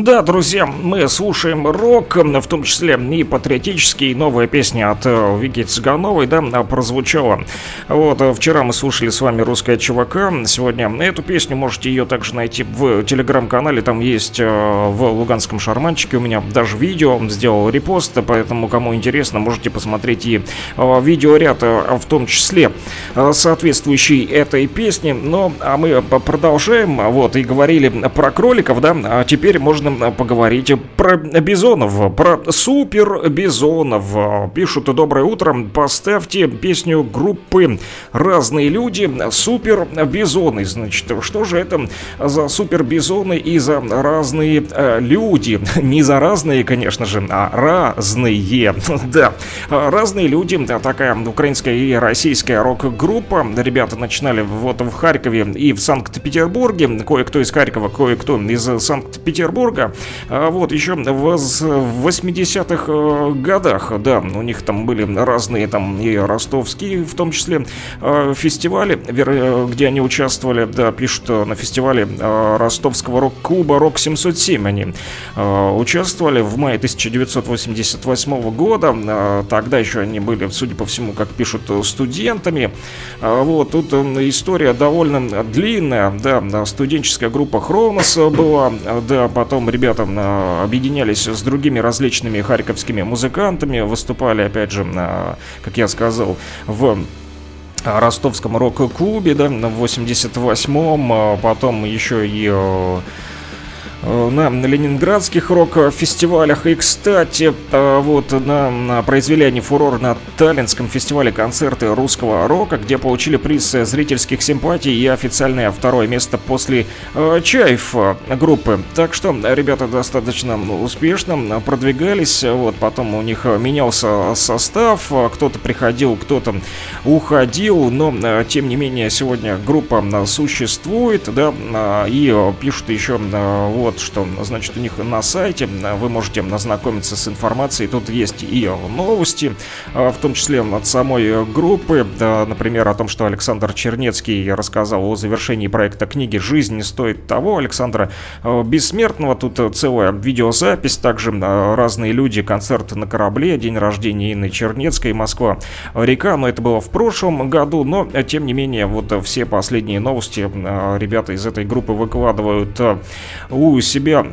Да, друзья, мы слушаем рок, в том числе и патриотический. Новая песня от э, Вики Цыгановой, да, прозвучала. Вот, э, вчера мы слушали с вами «Русская чувака». Сегодня эту песню можете ее также найти в телеграм-канале. Там есть э, в Луганском шарманчике у меня даже видео. Сделал репост, поэтому, кому интересно, можете посмотреть и видеоряд, в том числе соответствующий этой песне. Но а мы продолжаем, вот, и говорили про кроликов, да, а теперь можно поговорить про бизонов, про супер бизонов. Пишут «Доброе утро, поставьте песню группы «Разные люди» супер бизоны». Значит, что же это за супер бизоны и за разные э, люди? Не за разные, конечно же, а разные. Да, разные люди, такая украинская и российская рок-группа. Ребята начинали вот в Харькове и в Санкт-Петербурге. Кое-кто из Харькова, кое-кто из Санкт-Петербурга. А Вот, еще в с- в 80-х э, годах, да, у них там были разные там и ростовские, в том числе, э, фестивали, э, где они участвовали, да, пишут на фестивале ростовского рок-клуба «Рок-707» они участвовали в мае 1988 года, тогда еще они были, судя по всему, как пишут, студентами, А Вот, тут история довольно длинная, да, студенческая группа Хронос была, да, потом ребята э, объединялись с другими различными харьковскими музыкантами, выступали, опять же, э, как я сказал, в э, ростовском рок-клубе, да, в 88-м, а потом еще и на ленинградских рок-фестивалях. И, кстати, э, вот на, произвели они фурор на Таллинском фестивале концерты русского рока, где получили приз зрительских симпатий и официальное второе место после э, э, группы. Так что ребята достаточно успешно продвигались. Вот потом у них менялся состав, э, кто-то приходил, кто-то уходил, но э, тем не менее сегодня группа э, существует, да, э, и э, пишут еще э, вот что, значит, у них на сайте э, вы можете ознакомиться с информацией, тут есть и новости, э, в том числе от самой группы, например, о том, что Александр Чернецкий рассказал о завершении проекта книги «Жизнь не стоит того» Александра э, Бессмертного, тут целая видеозапись, также разные люди, концерт на корабле, день рождения Инны Чернецкой, Москва, река, но это было в прошлом году, но тем не менее вот все последние новости ребята из этой группы выкладывают у себя а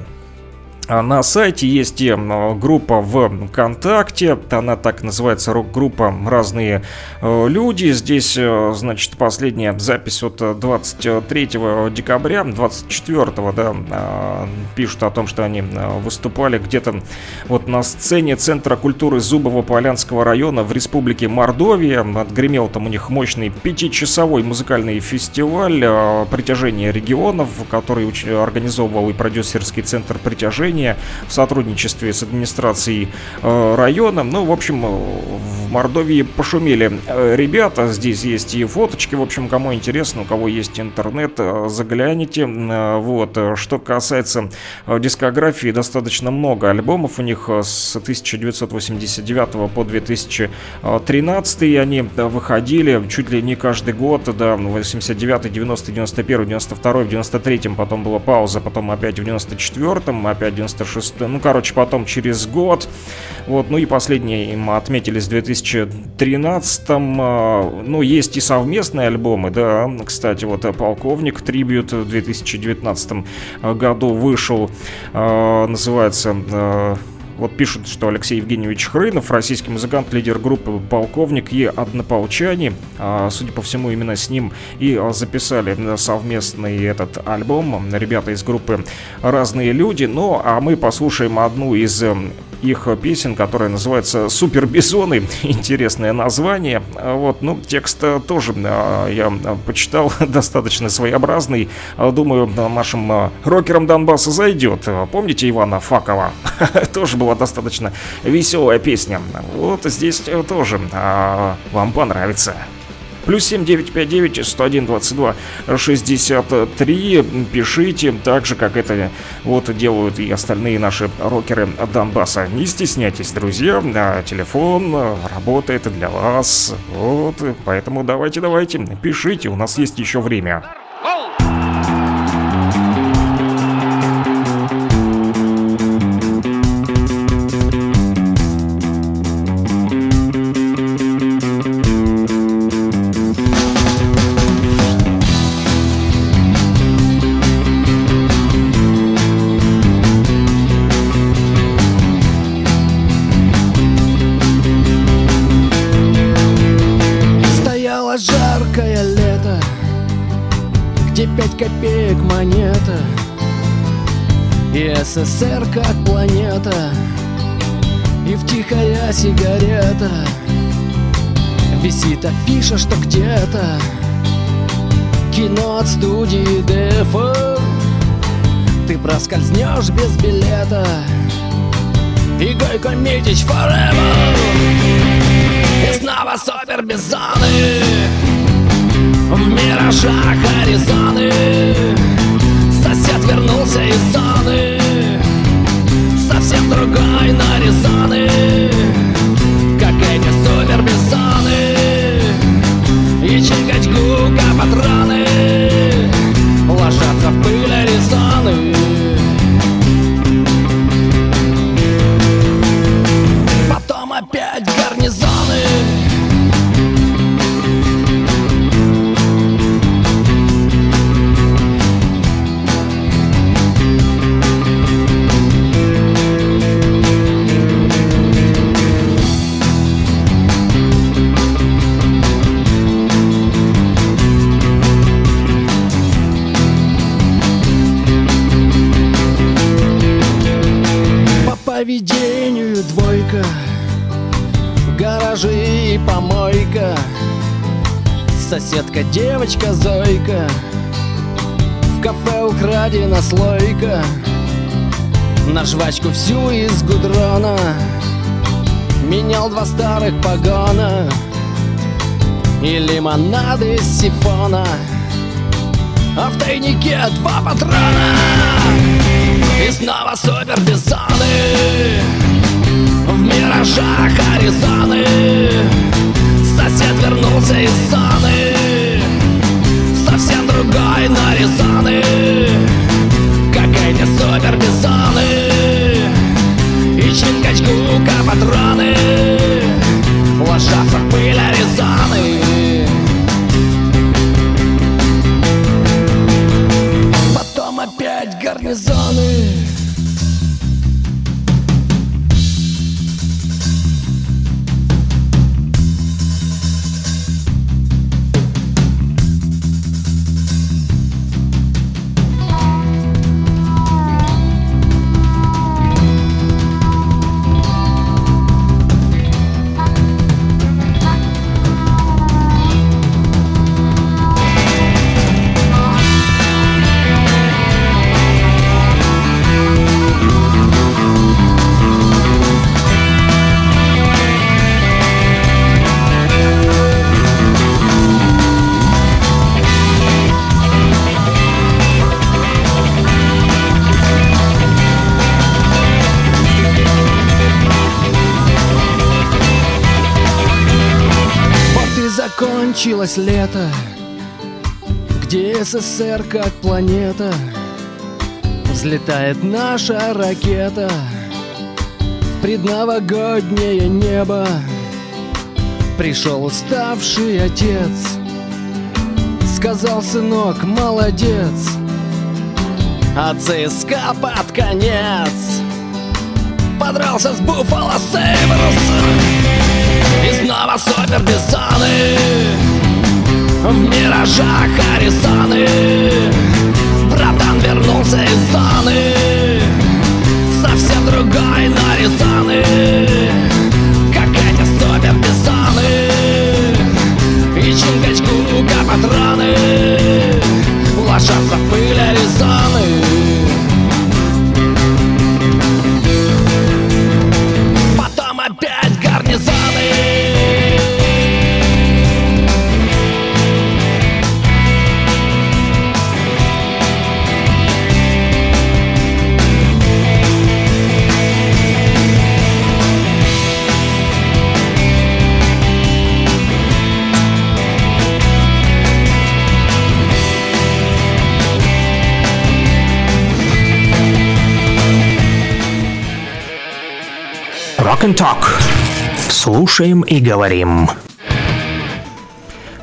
На сайте есть и м, группа в ВКонтакте, она так называется, рок-группа «Разные э, люди». Здесь, э, значит, последняя запись от э, 23 декабря, 24 да, э, пишут о том, что они э, выступали где-то вот на сцене Центра культуры Зубово-Полянского района в республике Мордовия. Отгремел там у них мощный пятичасовой музыкальный фестиваль э, «Притяжение регионов», который организовывал и продюсерский центр «Притяжение», решение в сотрудничестве с администрацией э, района. Ну, в общем, э, в Мордовии пошумели э, ребята. Здесь есть и фоточки. В общем, кому интересно, у кого есть интернет, загляните. Вот. Что касается дискографии, достаточно много альбомов у них с 1989 по 2013 они выходили чуть ли не каждый год, да, 89, 90, 91, 92, в 93 потом была пауза, потом опять в 94-м, опять в 96 ну, короче, потом через год, вот, ну и последние им отметились в 2013-м, а, ну, есть и совместные альбомы, да, кстати, вот э, «Полковник», трибют в 2019 году вышел, а, называется а, вот пишут, что Алексей Евгеньевич Хрынов, российский музыкант, лидер группы «Полковник» и «Однополчане». А, Судя по всему, именно с ним и записали совместный этот альбом. Ребята из группы «Разные люди». Ну, а мы послушаем одну из эм, их песен, которая называется «Супер Бизоны». Интересное название. А, Вот, ну, текст э, тоже а, я а, почитал, достаточно своеобразный. А, Думаю, нашим рокерам Донбасса зайдет. Помните Ивана Факова? Тоже была достаточно веселая песня. Вот здесь тоже а, вам понравится. Плюс 7959 101 22 63. Пишите, так же, как это вот делают и остальные наши рокеры Донбасса. Не стесняйтесь, друзья. Да, телефон работает для вас. Вот, поэтому давайте, давайте, пишите, у нас есть еще время. Афиша, что где-то Кино от студии ДФО Ты проскользнешь без билета. И Гойко Митич forever. И снова супер бизоны В миражах Аризоны. Сосед вернулся из зоны. Совсем другой нарезаны Как эти супер бизоны Чингачгука патроны Ложатся в пыль Аризоны Соседка девочка Зойка. В кафе украдена слойка. На жвачку всю из гудрона. Менял два старых погона. И лимонады из сифона. А в тайнике два патрона. И снова супер бизоны В миражах Аризоны вернулся из зоны Совсем другой нарезаны Как эти супер бизоны И Чингачгука патроны Ложатся в пыль Аризоны Потом опять гарнизоны закончилось лето. Где СССР как планета? Взлетает наша ракета. В предновогоднее небо Пришел уставший отец. Сказал, сынок, молодец А ЦСКА под конец Подрался с Буффало Сейбрс И снова супер бессоны В миражах Аризоны. Братан вернулся из зоны Совсем другой, но резоны Как эти супер бессоны И Чингачгука патроны. Ложатся в пыль Аризоны Слушаем и говорим.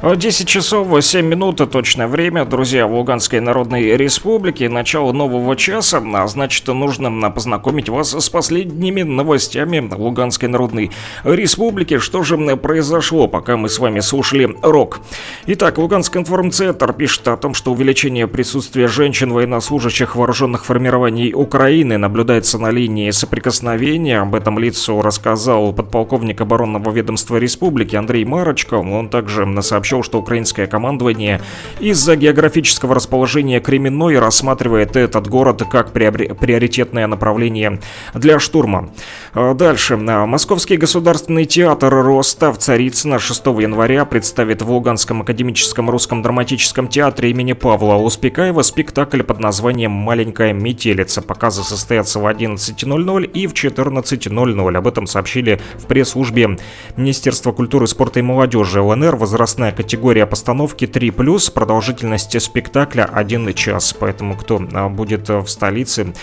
10 часов 7 минут точное время, друзья, в Луганской Народной Республике. Начало нового часа, а значит, нужно познакомить вас с последними новостями Луганской Народной Республики. Что же произошло, пока мы с вами слушали рок? Итак, Луганский информцентр пишет о том, что увеличение присутствия женщин военнослужащих вооруженных формирований Украины наблюдается на линии соприкосновения. Об этом лицу рассказал подполковник оборонного ведомства республики Андрей Марочко. Он также сообщил сообщил, что украинское командование из-за географического расположения Кременной рассматривает этот город как приоритетное направление для штурма. А Дальше. Московский государственный театр «Ростов» Царицына 6 января представит в Луганском академическом русском драматическом театре имени Павла Успекаева спектакль под названием «Маленькая метелица». Показы состоятся в 11.00 и в 14.00. Об этом сообщили в пресс-службе Министерства культуры, спорта и молодежи ЛНР. Возрастная категория постановки 3+, продолжительность спектакля 1 час. Поэтому, кто а, будет в столице,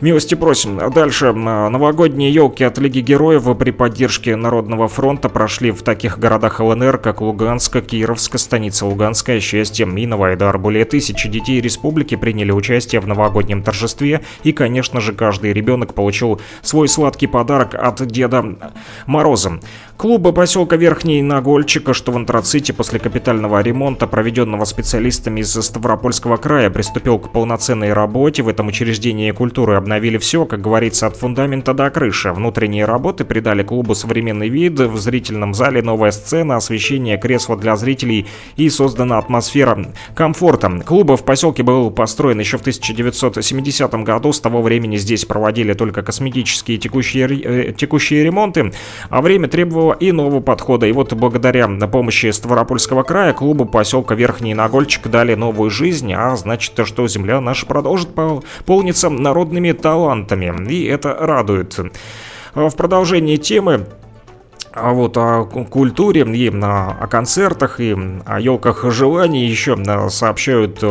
милости просим. Дальше. Новогодние елки от Лиги Героев при поддержке Народного фронта прошли в таких городах ЛНР, как Луганск, Кировск, станица Луганская, Счастье и Новайдар. Более тысячи детей республики приняли участие в новогоднем торжестве. И, конечно же, каждый ребенок получил свой сладкий подарок от Деда Мороза. Клуба поселка Верхний Нагольчика, что в антраците после капитального ремонта, проведенного специалистами из Ставропольского края, приступил к полноценной работе. В этом учреждении культуры обновили все, как говорится, от фундамента до крыши. Внутренние работы придали клубу современный вид. В зрительном зале новая сцена, освещение, кресла для зрителей и создана атмосфера комфорта. Клуб в поселке был построен еще в 1970 году. С того времени здесь проводили только косметические текущие, э, текущие ремонты, а время требовало иного подхода. И вот благодаря помощи Ставропольского края клубу поселка Верхний Нагольчик дали новую жизнь, а значит, что земля наша продолжит полниться народными талантами. И это радует. В продолжении темы а вот о культуре и о концертах и о елках желаний еще сообщают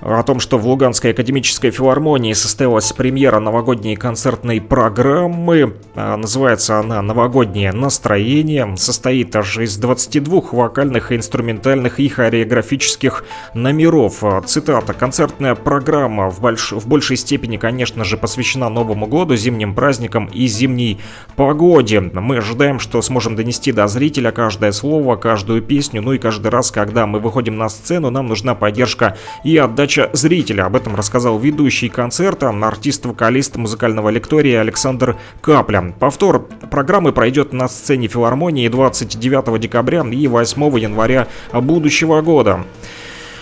о том, что в Луганской академической филармонии состоялась премьера новогодней концертной программы. А, называется она «Новогоднее настроение». Состоит аж из 22 вокальных, инструментальных и хореографических номеров. А, цитата. «Концертная программа в, больш... в большей степени, конечно же, посвящена Новому году, зимним праздникам и зимней погоде. Мы ожидаем, что сможем донести до зрителя каждое слово, каждую песню. Ну и каждый раз, когда мы выходим на сцену, нам нужна поддержка и отдача передача зрителя. Об этом рассказал ведущий концерта, артист-вокалист музыкального лектория Александр Капля. Повтор программы пройдет на сцене филармонии 29 декабря и 8 января будущего года.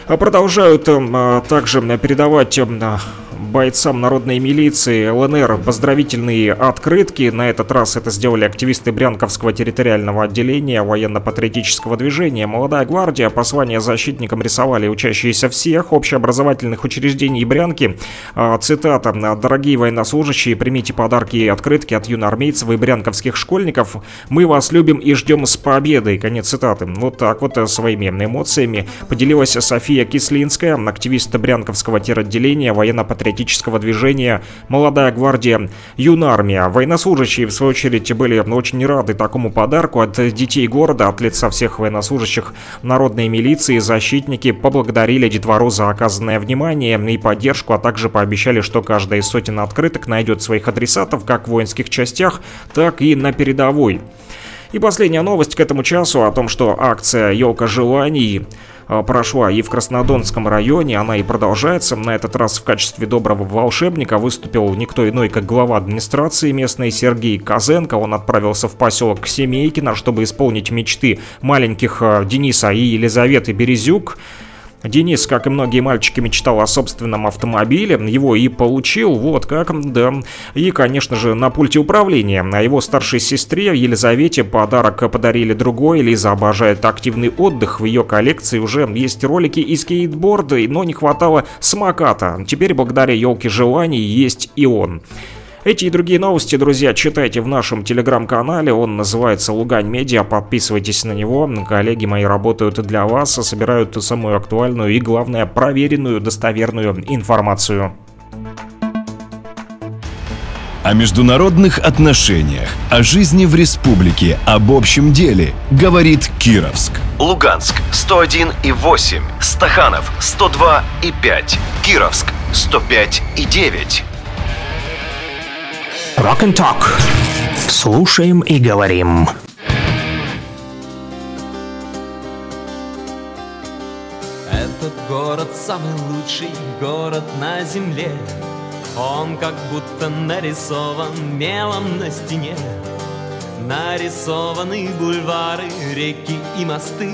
Продолжают также передавать бойцам народной милиции ЛНР поздравительные открытки. На этот раз это сделали активисты Брянковского территориального отделения военно-патриотического движения. Молодая гвардия послание защитникам рисовали учащиеся всех общеобразовательных учреждений Брянки. А, Цитата. «Дорогие военнослужащие, примите подарки и открытки от юноармейцев и брянковских школьников. Мы вас любим и ждем с победой». Конец цитаты. Вот так вот э, своими эмоциями поделилась София Кислинская, активист Брянковского теротделения военно-патриотического движения «Молодая гвардия Юнармия». Военнослужащие, в свою очередь, были очень рады такому подарку от детей города, от лица всех военнослужащих народной милиции. Защитники поблагодарили детвору за оказанное внимание и поддержку, а также пообещали, что каждая из сотен открыток найдет своих адресатов как в воинских частях, так и на передовой. И последняя новость к этому часу о том, что акция «Елка желаний» прошла и в Краснодонском районе, она и продолжается. На этот раз в качестве доброго волшебника выступил никто иной, как глава администрации местной Сергей Козенко. Он отправился в поселок Семейкино, чтобы исполнить мечты маленьких а, Дениса и Елизаветы Березюк. Денис, как и многие мальчики, мечтал о собственном автомобиле, его и получил, вот как, да. И, конечно же, на пульте управления. А его старшей сестре Елизавете подарок подарили другой. Лиза обожает активный отдых, в ее коллекции уже есть ролики и скейтборды, но не хватало самоката. Теперь, благодаря елке желаний, есть и он. Эти и другие новости, друзья, читайте в нашем телеграм-канале. Он называется Лугань Медиа. Подписывайтесь на него. Коллеги мои работают для вас, собирают самую актуальную и, главное, проверенную, достоверную информацию. О международных отношениях, о жизни в республике, об общем деле говорит Кировск. Луганск 101 и 8, Стаханов 102 и 5, Кировск 105 и 9. Rock and Talk. Слушаем и говорим. Этот город самый лучший город на земле Он как будто нарисован мелом на стене Нарисованы бульвары, реки и мосты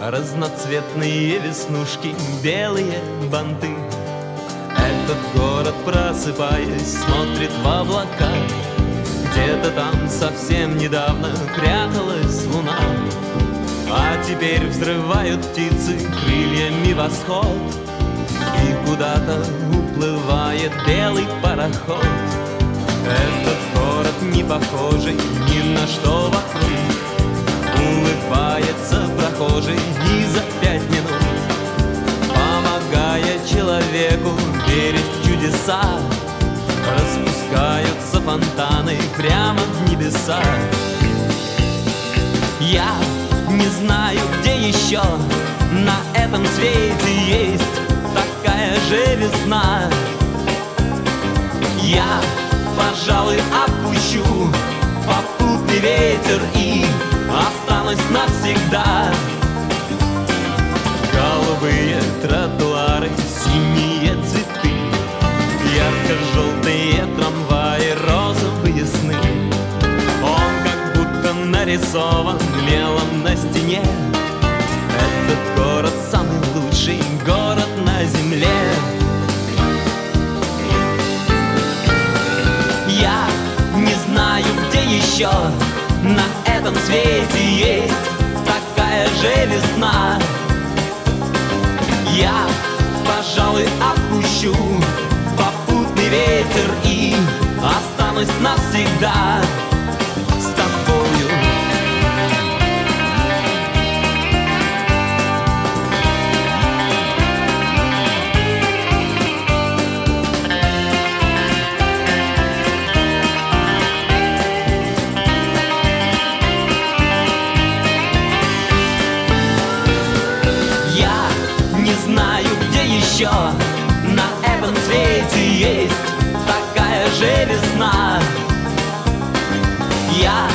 Разноцветные веснушки, белые банты Этот город, просыпаясь, смотрит в облака. Где-то там совсем недавно пряталась луна. А теперь взрывают птицы крыльями восход. И куда-то уплывает белый пароход. Этот город не похожий ни на что вокруг. Улыбается прохожий и за пять минут человеку верить в чудеса Распускаются фонтаны прямо в небеса Я не знаю, где еще на этом свете есть такая же весна. Я, пожалуй, отпущу попутный ветер и останусь навсегда. Нарисован мелом на стене. Этот город самый лучший город на земле. Я не знаю, где еще на этом свете есть такая же весна. Я, пожалуй, отпущу попутный ветер и останусь навсегда еще на этом свете есть такая же весна. Я,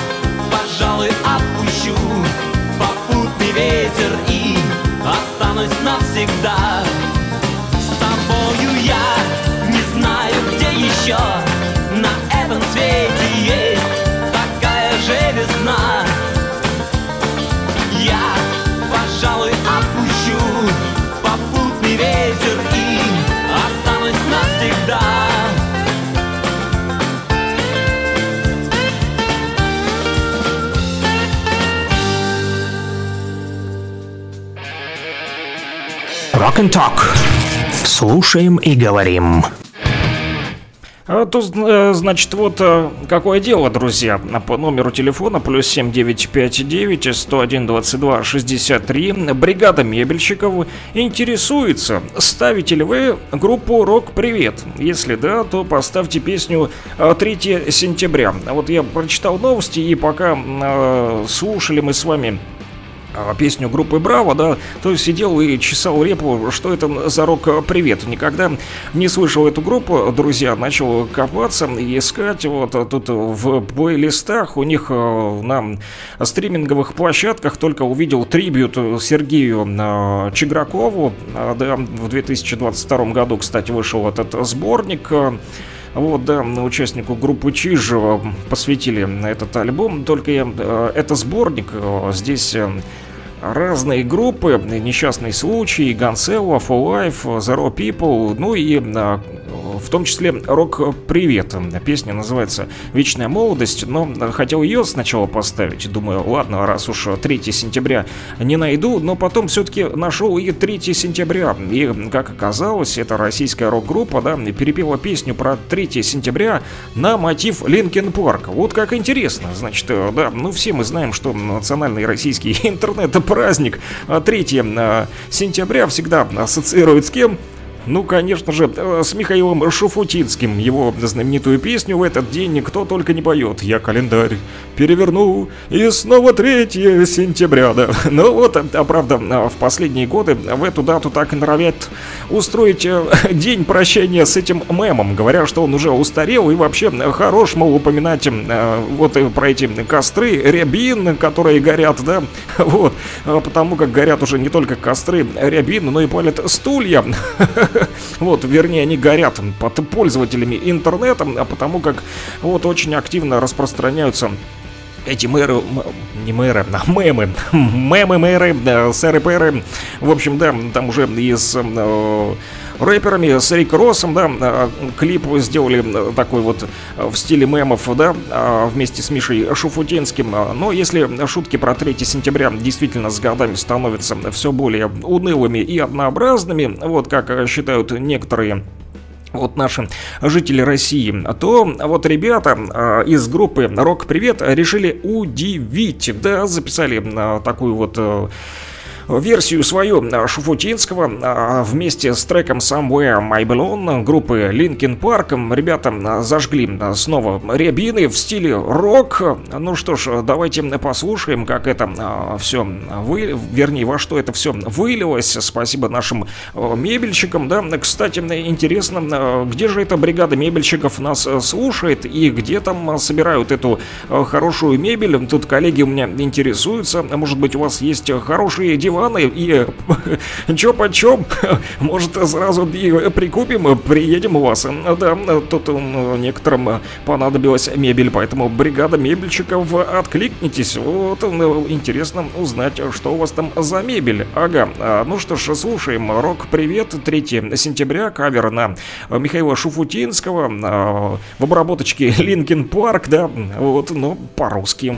пожалуй, отпущу попутный ветер и останусь навсегда. С тобою я не знаю, где еще на этом свете Rock and Talk. Слушаем и говорим. А то, э, значит, вот э, какое дело, друзья. По номеру телефона плюс 7959 101 22 63 бригада мебельщиков интересуется, ставите ли вы группу «Рок Привет». Если да, то поставьте песню э, «3 сентября». Вот я прочитал новости, и пока э, слушали мы с вами песню группы Браво, да, то сидел и чесал репу, что это за рок-привет. Никогда не слышал эту группу, друзья, начал копаться и искать вот тут в плейлистах у них э, на стриминговых площадках только увидел трибют Сергею Чигракову, А, да, в 2022 году, кстати, вышел этот сборник, вот, да, участнику группы Чижева посвятили этот альбом. Только я, э, это сборник, э, здесь э, разные группы, несчастный случай, Ганселва, Full Life, Zero People, ну и а, в том числе рок «Привет». Песня называется «Вечная молодость», но хотел ее сначала поставить. Думаю, ладно, раз уж 3 сентября не найду, но потом все-таки нашел и 3 сентября. И, как оказалось, это российская рок-группа, да, перепела песню про 3 сентября на мотив Линкен Парк. Вот как интересно. Значит, э, да, ну все мы знаем, что национальный российский интернет-праздник 3 сентября всегда ассоциирует с кем? Ну, конечно же, э, с Михаилом Шуфутинским. Его знаменитую песню в этот день никто только не поет. Я календарь переверну, и снова 3 сентября, да. Ну вот, а правда, в последние годы в эту дату так и норовят устроить э, день прощения с этим мемом, говоря, что он уже устарел и вообще хорош, мол, упоминать э, вот про эти костры, рябин, которые горят, да, вот, потому как горят уже не только костры рябин, но и палят стулья. Вот, вернее, они горят под пользователями интернета, а потому как вот очень активно распространяются эти мэры, не мэры, а мемы, мемы, мэры, да, сэры, пэры, в общем, да, там уже и с э, рэперами, с Рик Россом, да, э, клип сделали э, такой вот э, в стиле мемов, да, э, вместе с Мишей Шуфутинским, Э, но если шутки про 3 сентября действительно с годами становятся все более унылыми и однообразными, вот как э, считают некоторые вот наши жители России, то вот ребята э, из группы Рок Привет решили удивить, да, записали э, такую вот э, версию свою Шуфутинского э, вместе с треком Somewhere My Belong группы Linkin Park. Ребята зажгли снова рябины в стиле рок. Ну что ж, давайте послушаем, как это все вы, вернее, во что это все вылилось. Спасибо нашим э, мебельщикам, да. Кстати, интересно, где же эта бригада мебельщиков нас слушает и где там собирают эту хорошую мебель. Тут коллеги у меня интересуются. Может быть, у вас есть хорошие диваны и чё почем? Может, сразу и прикупим, приедем у вас. Да, тут некоторым понадобилась мебель, поэтому бригада мебельщиков откликнитесь. Вот ну, интересно узнать, что у вас там за мебель. Ага, а, ну что ж, слушаем. Рок Привет, 3 сентября, кавер на Михаила Шуфутинского а, в обработочке Linkin Park, да, вот, но по-русски.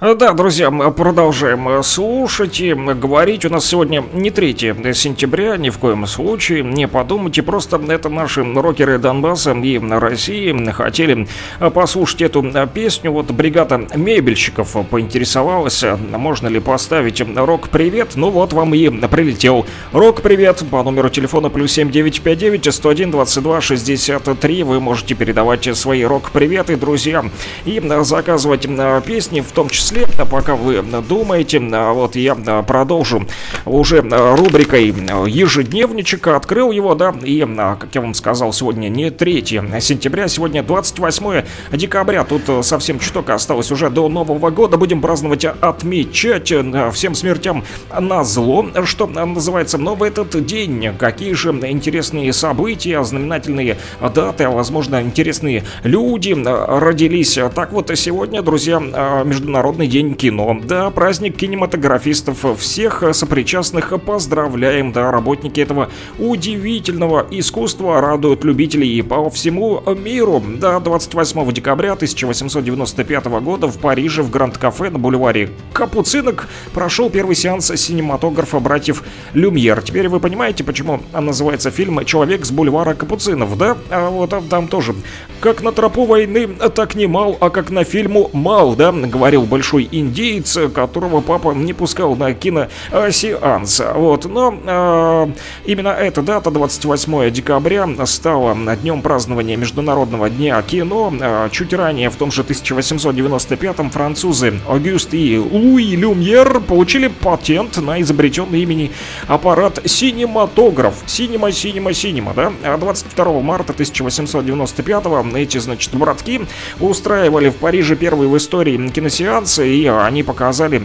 Да, друзья, мы продолжаем э, слушать и говорить. У нас сегодня не 3 сентября, ни в коем случае. Не подумайте, просто это наши рокеры Донбасса и России хотели э, послушать эту э, песню. Вот бригада мебельщиков поинтересовалась, можно ли поставить рок-привет. Ну вот вам и прилетел рок-привет по номеру телефона плюс 7959 101 22 63. Вы можете передавать свои рок-приветы, друзья, и заказывать песни, в том числе числе, пока вы думаете, вот я продолжу уже рубрикой ежедневничек, открыл его, да, и, как я вам сказал, сегодня не 3 сентября, сегодня 28 декабря, тут совсем чуток осталось уже до Нового года, будем праздновать, отмечать всем смертям на зло, что называется, но в этот день какие же интересные события, знаменательные даты, а возможно интересные люди родились. Так вот, сегодня, друзья, международный Международный день кино. Да, праздник кинематографистов. Всех сопричастных поздравляем. Да, работники этого удивительного искусства радуют любителей по всему миру. Да, 28 декабря 1895 года в Париже в Гранд-кафе на бульваре Капуцинок прошел первый сеанс синематографа братьев Люмьер. Теперь вы понимаете, почему называется фильм «Человек с бульвара Капуцинов», да? А вот там тоже. Как на тропу войны, так не мал, а как на фильму мал, да? Говорил большой большой индеец, которого папа не пускал на киносеанс. Вот, но э, именно эта дата, 28 декабря, стала днем празднования Международного дня кино. Э, чуть ранее, в том же 1895-м, французы Огюст и Луи Люмьер получили патент на изобретенный имени аппарат синематограф. Синема, синема, синема, да? 22 а марта 1895-го эти, значит, братки устраивали в Париже первый в истории киносеанс и они показали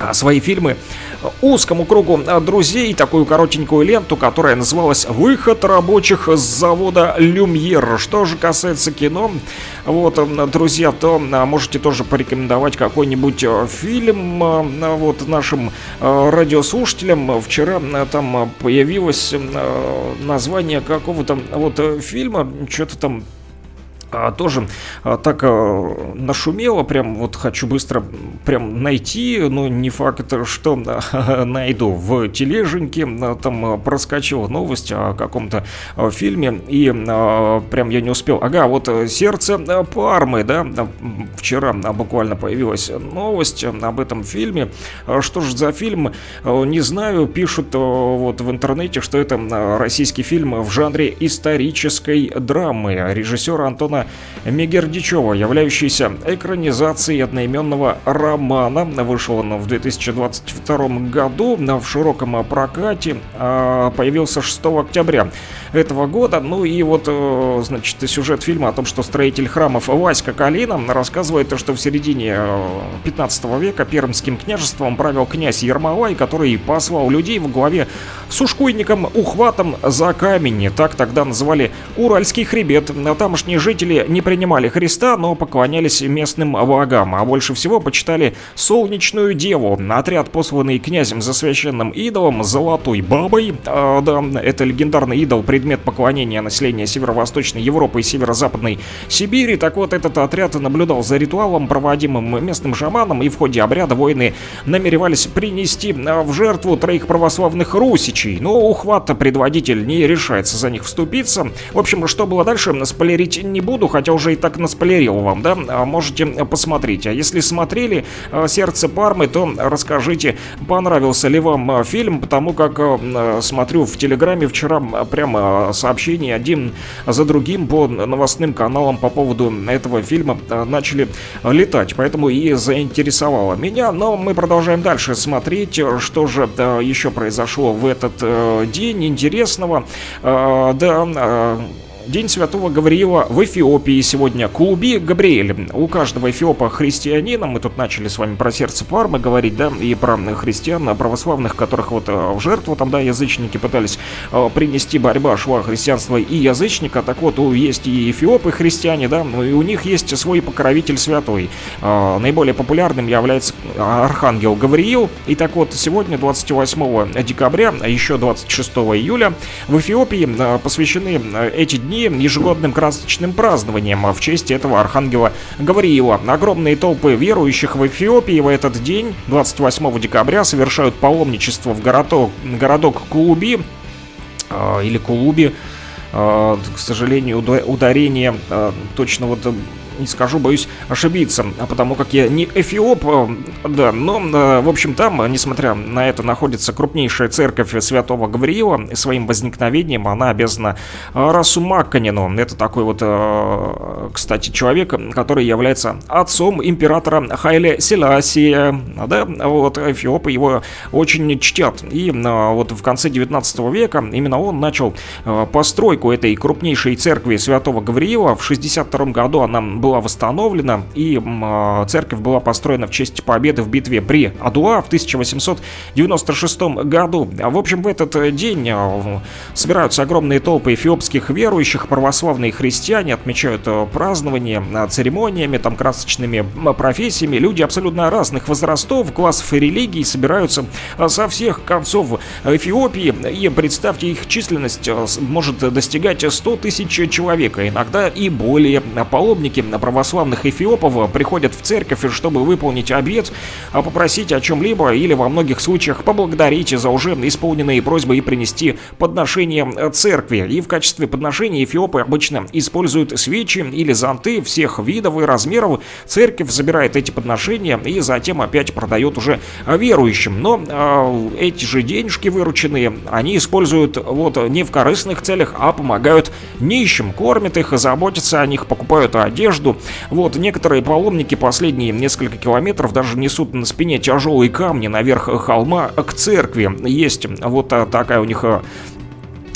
а, свои фильмы узкому кругу а, друзей такую коротенькую ленту, которая называлась «Выход рабочих с завода Люмьер». Что же касается кино, вот, друзья, то а, можете тоже порекомендовать какой-нибудь фильм вот нашим радиослушателям. Вчера там появилось название какого-то вот фильма, что-то там тоже а, так а, нашумело, прям вот хочу быстро прям найти, но не факт, что а, найду в тележеньке, а, там а, проскочила новость о каком-то а, фильме, и а, прям я не успел. Ага, вот «Сердце Пармы», да, вчера а, буквально появилась новость об этом фильме. А, что же за фильм, а, не знаю, пишут а, вот в интернете, что это а, российский фильм в жанре исторической драмы режиссера Антона Ивана Мегердичева, являющийся экранизацией одноименного романа. Вышел он в 2022 году в широком прокате, а, появился 6 октября этого года. Ну и вот, э, значит, сюжет фильма о том, что строитель храмов Васька Калина рассказывает, что в середине 15 э, века Пермским княжеством правил князь Ермолай, который послал людей в главе с ушкуйником ухватом за камень. Так тогда называли Уральский хребет. Тамошние жители не принимали Христа, но поклонялись местным богам, а больше всего почитали Солнечную Деву. Отряд, посланный князем за священным идолом Золотой Бабой, э, да, это легендарный идол, предмет поклонения населения Северо-Восточной Европы и Северо-Западной Сибири. Так вот, этот отряд наблюдал за ритуалом, проводимым местным шаманом, и в ходе обряда воины намеревались принести э, в жертву троих православных русичей. Но ухват предводитель не решается за них вступиться. В общем, что было дальше, спойлерить не буду, хотя уже и так наспойлерил вам, да? А можете посмотреть. А если смотрели э, «Сердце Пармы», то расскажите, понравился ли вам э, фильм, потому как смотрю в Телеграме вчера прямо сообщений один за другим по новостным каналам по поводу этого фильма э, начали летать, поэтому и заинтересовало меня. Но мы продолжаем дальше смотреть, что же э, еще произошло в этот э, день интересного. Да, День Святого Гавриила в Эфиопии сегодня. Клуби Габриэль. У каждого эфиопа христианина, мы тут начали с вами про сердце Пармы говорить, да, и про христиан, православных, которых вот э, в жертву там, да, язычники пытались э, принести борьба шла христианства и язычника. Так вот, есть и эфиопы христиане, да, ну и у них есть свой покровитель святой. Э, наиболее популярным является архангел Гавриил. И так вот, сегодня, 28 декабря, а еще 26 июля, в Эфиопии посвящены эти дни Армении ежегодным красочным празднованием в честь этого архангела Гавриила. Огромные толпы верующих в Эфиопии в этот день, 28 декабря, совершают паломничество в городок, городок Кулуби, э, или Кулуби, э, к сожалению, ударение э, точно вот не скажу, боюсь ошибиться, а потому как я не эфиоп, э, да, но, э, в общем, там, несмотря на это, находится крупнейшая церковь Святого Гавриила, своим возникновением она обязана э, Расу Макканину. Это такой вот, кстати, человек, который является отцом императора Хайле Селасия, да, вот эфиопы его очень чтят. И вот в конце 19 века именно он начал постройку этой крупнейшей церкви Святого Гавриила. В 62 году она была была восстановлена, и а, церковь была построена в честь победы в битве при Адуа в 1896 году. В общем, в этот день а, собираются огромные толпы эфиопских верующих, православные христиане отмечают а, празднование церемониями, там красочными профессиями. Люди абсолютно разных возрастов, классов и религий собираются со всех концов Эфиопии. И представьте, их численность может достигать 100 тысяч человек, иногда и более. Паломники православных эфиопов приходят в церковь, чтобы выполнить обед, а попросить о чем-либо или во многих случаях поблагодарить за уже исполненные просьбы и принести подношение церкви. И в качестве подношения эфиопы обычно используют свечи или зонты всех видов и размеров. Церковь забирает эти подношения и затем опять продает уже верующим. Но э, эти же денежки вырученные они используют вот не в корыстных целях, а помогают нищим, кормят их, заботятся о них, покупают одежду, году. Вот, некоторые паломники последние несколько километров даже несут на спине тяжелые камни наверх холма к церкви. Есть вот такая у них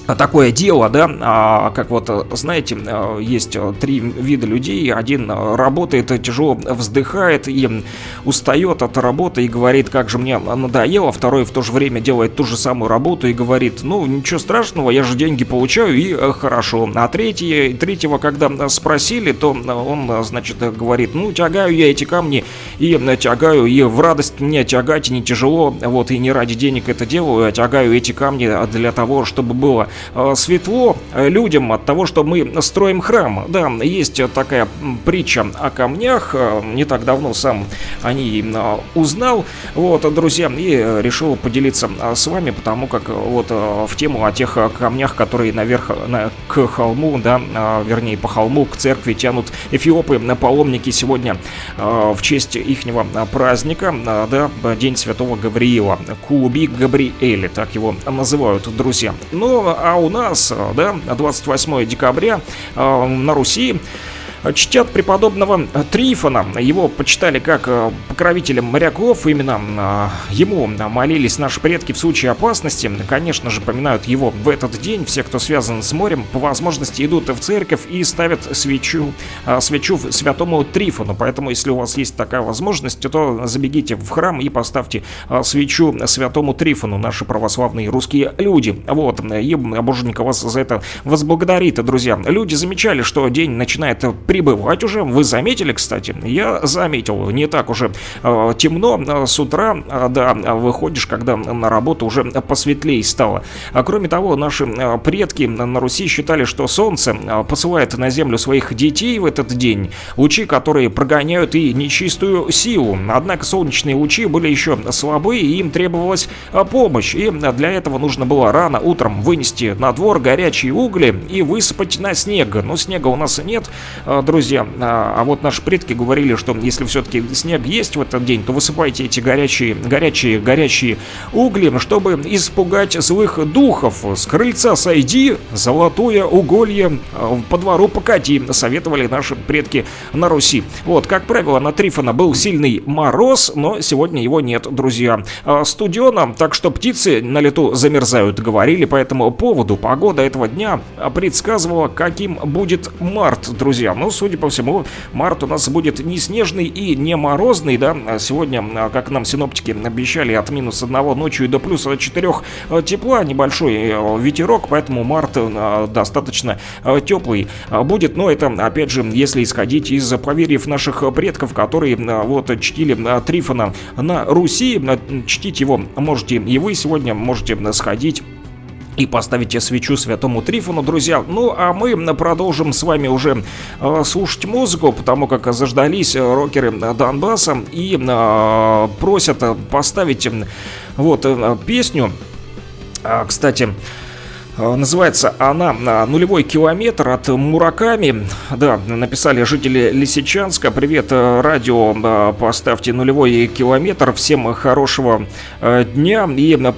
такое дело, да, а, как вот, знаете, есть три вида людей. Один работает, тяжело вздыхает и устает от работы и говорит, как же мне надоело. Второй в то же время делает ту же самую работу и говорит, ну, ничего страшного, я же деньги получаю и хорошо. А третий, третьего, когда спросили, то он, значит, говорит, ну, тягаю я эти камни и тягаю, и в радость мне тягать не тяжело, вот, и не ради денег это делаю, а тягаю эти камни для того, чтобы было светло э, людям от того, что мы строим храм. Да, есть такая притча о камнях. Э, не так давно сам о ней узнал. Вот, друзья, и решил поделиться с вами, потому как вот в тему о тех камнях, которые наверх на, к холму, да, вернее по холму к церкви тянут эфиопы, на паломники сегодня в честь ихнего праздника, да, День Святого Гавриила, Куби Габриэли, так его называют, друзья. Ну, а у нас, да, 28 декабря э, на Руси чтят преподобного Трифона. Его почитали как э, покровителем моряков. Именно э, ему молились наши предки в случае опасности. Конечно же, поминают его в этот день. Все, кто связан с морем, по возможности идут в церковь и ставят свечу, э, свечу святому Трифону. Поэтому, если у вас есть такая возможность, то забегите в храм и поставьте свечу святому Трифону, наши православные русские люди. Вот, и Боженька вас за это возблагодарит, друзья. Люди замечали, что день начинает прибывать уже. Вы заметили, кстати? Я заметил. Не так уже э, темно э, с утра, э, да, выходишь, когда на работу уже посветлее стало. А кроме того, наши предки на Руси считали, что солнце посылает на землю своих детей в этот день, лучи, которые прогоняют и нечистую силу. Однако солнечные лучи были еще слабые, и им требовалась помощь. И для этого нужно было рано утром вынести на двор горячие угли и высыпать на снег. Но снега у нас нет, друзья. А, а вот наши предки говорили, что если все-таки снег есть в этот день, то высыпайте эти горячие, горячие, горячие угли, чтобы испугать злых духов. С крыльца сойди, золотое уголье а, по двору покати, советовали наши предки на Руси. Вот, как правило, на Трифона был сильный мороз, но сегодня его нет, друзья. А, студено, так что птицы на лету замерзают, говорили по этому поводу. Погода этого дня предсказывала, каким будет март, друзья. Ну, судя по всему, март у нас будет не снежный и не морозный, да. А сегодня, а, как нам синоптики обещали, от минус 1 ночью до плюс 4 а, тепла, небольшой э, ветерок, поэтому март достаточно теплый будет. Но это, опять же, если исходить из поверьев наших предков, которые вот чтили Трифона на Руси, чтить его можете и вы сегодня, можете сходить и поставите свечу святому Трифону, друзья. Ну, а мы продолжим с вами уже э, слушать музыку, потому как заждались рокеры Донбасса и э, просят поставить э, вот э, песню. А, кстати, э, Называется она «Нулевой километр» от Мураками. Да, написали жители Лисичанска. Привет, э, радио, а, поставьте «Нулевой километр». Всем хорошего э, дня и э,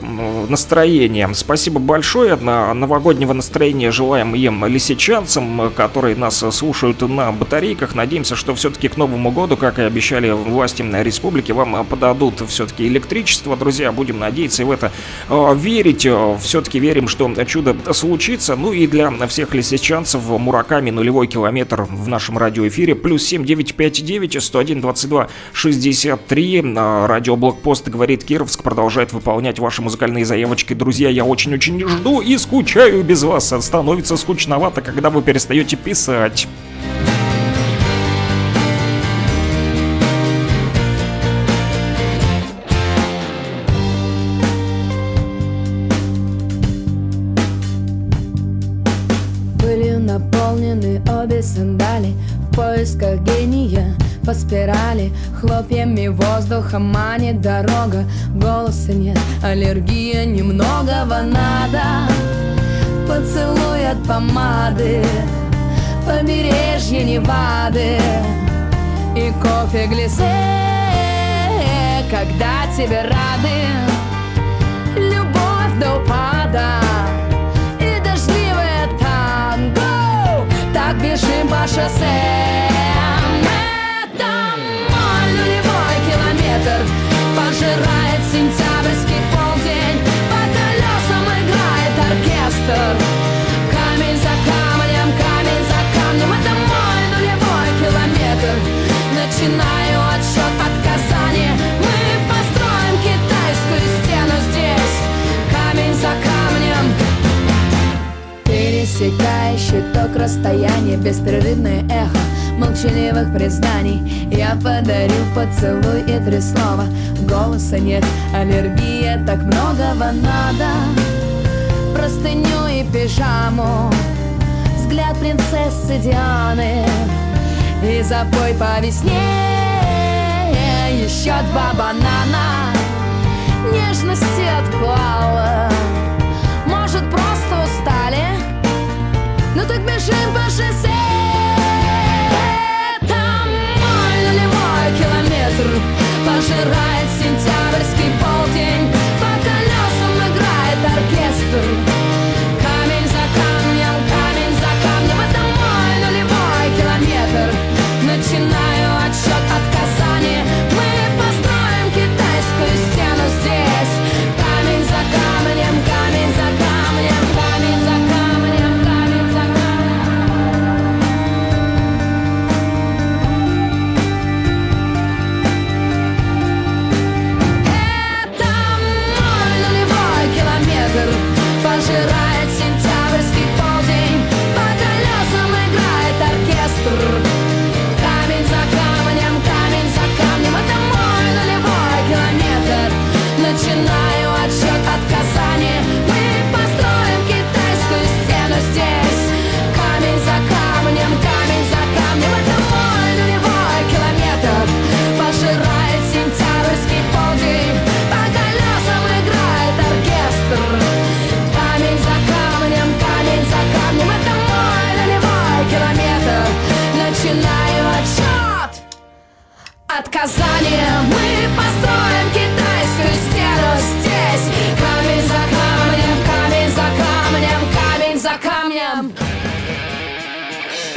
настроения. Спасибо большое. Новогоднего настроения желаем им лисичанцам, э, которые нас слушают на батарейках. Надеемся, что все-таки к Новому году, как и обещали власти республики, вам подадут все-таки электричество. Друзья, будем надеяться и в это э, верить. Все-таки верим, что чудо случится. Ну и для всех лисичанцев Мураками нулевой километр в нашем радиоэфире. Плюс 7959 101 22 63. А, Радиоблокпост говорит Кировск продолжает выполнять ваши музыкальные заявочки. Друзья, я очень-очень жду и скучаю без вас. Становится скучновато, когда вы перестаете писать. По спирали. Хлопьями воздуха манит дорога. Голоса нет, аллергия немногого надо. Поцелуй от помады Побережье Невады И кофе глисе. Когда тебе рады Любовь до упада и дождливое танго. Так бежим по шоссе Беспрерывное эхо молчаливых признаний. Я подарю поцелуй и три слова. Голоса нет, аллергия, так многого надо. Простыню и пижаму. Взгляд принцессы Дианы. И запой по весне. Еще два банана. Нежности отклала Может, просто устали? Ну так бежим по шоссе километр Пожирает сентябрьский полдень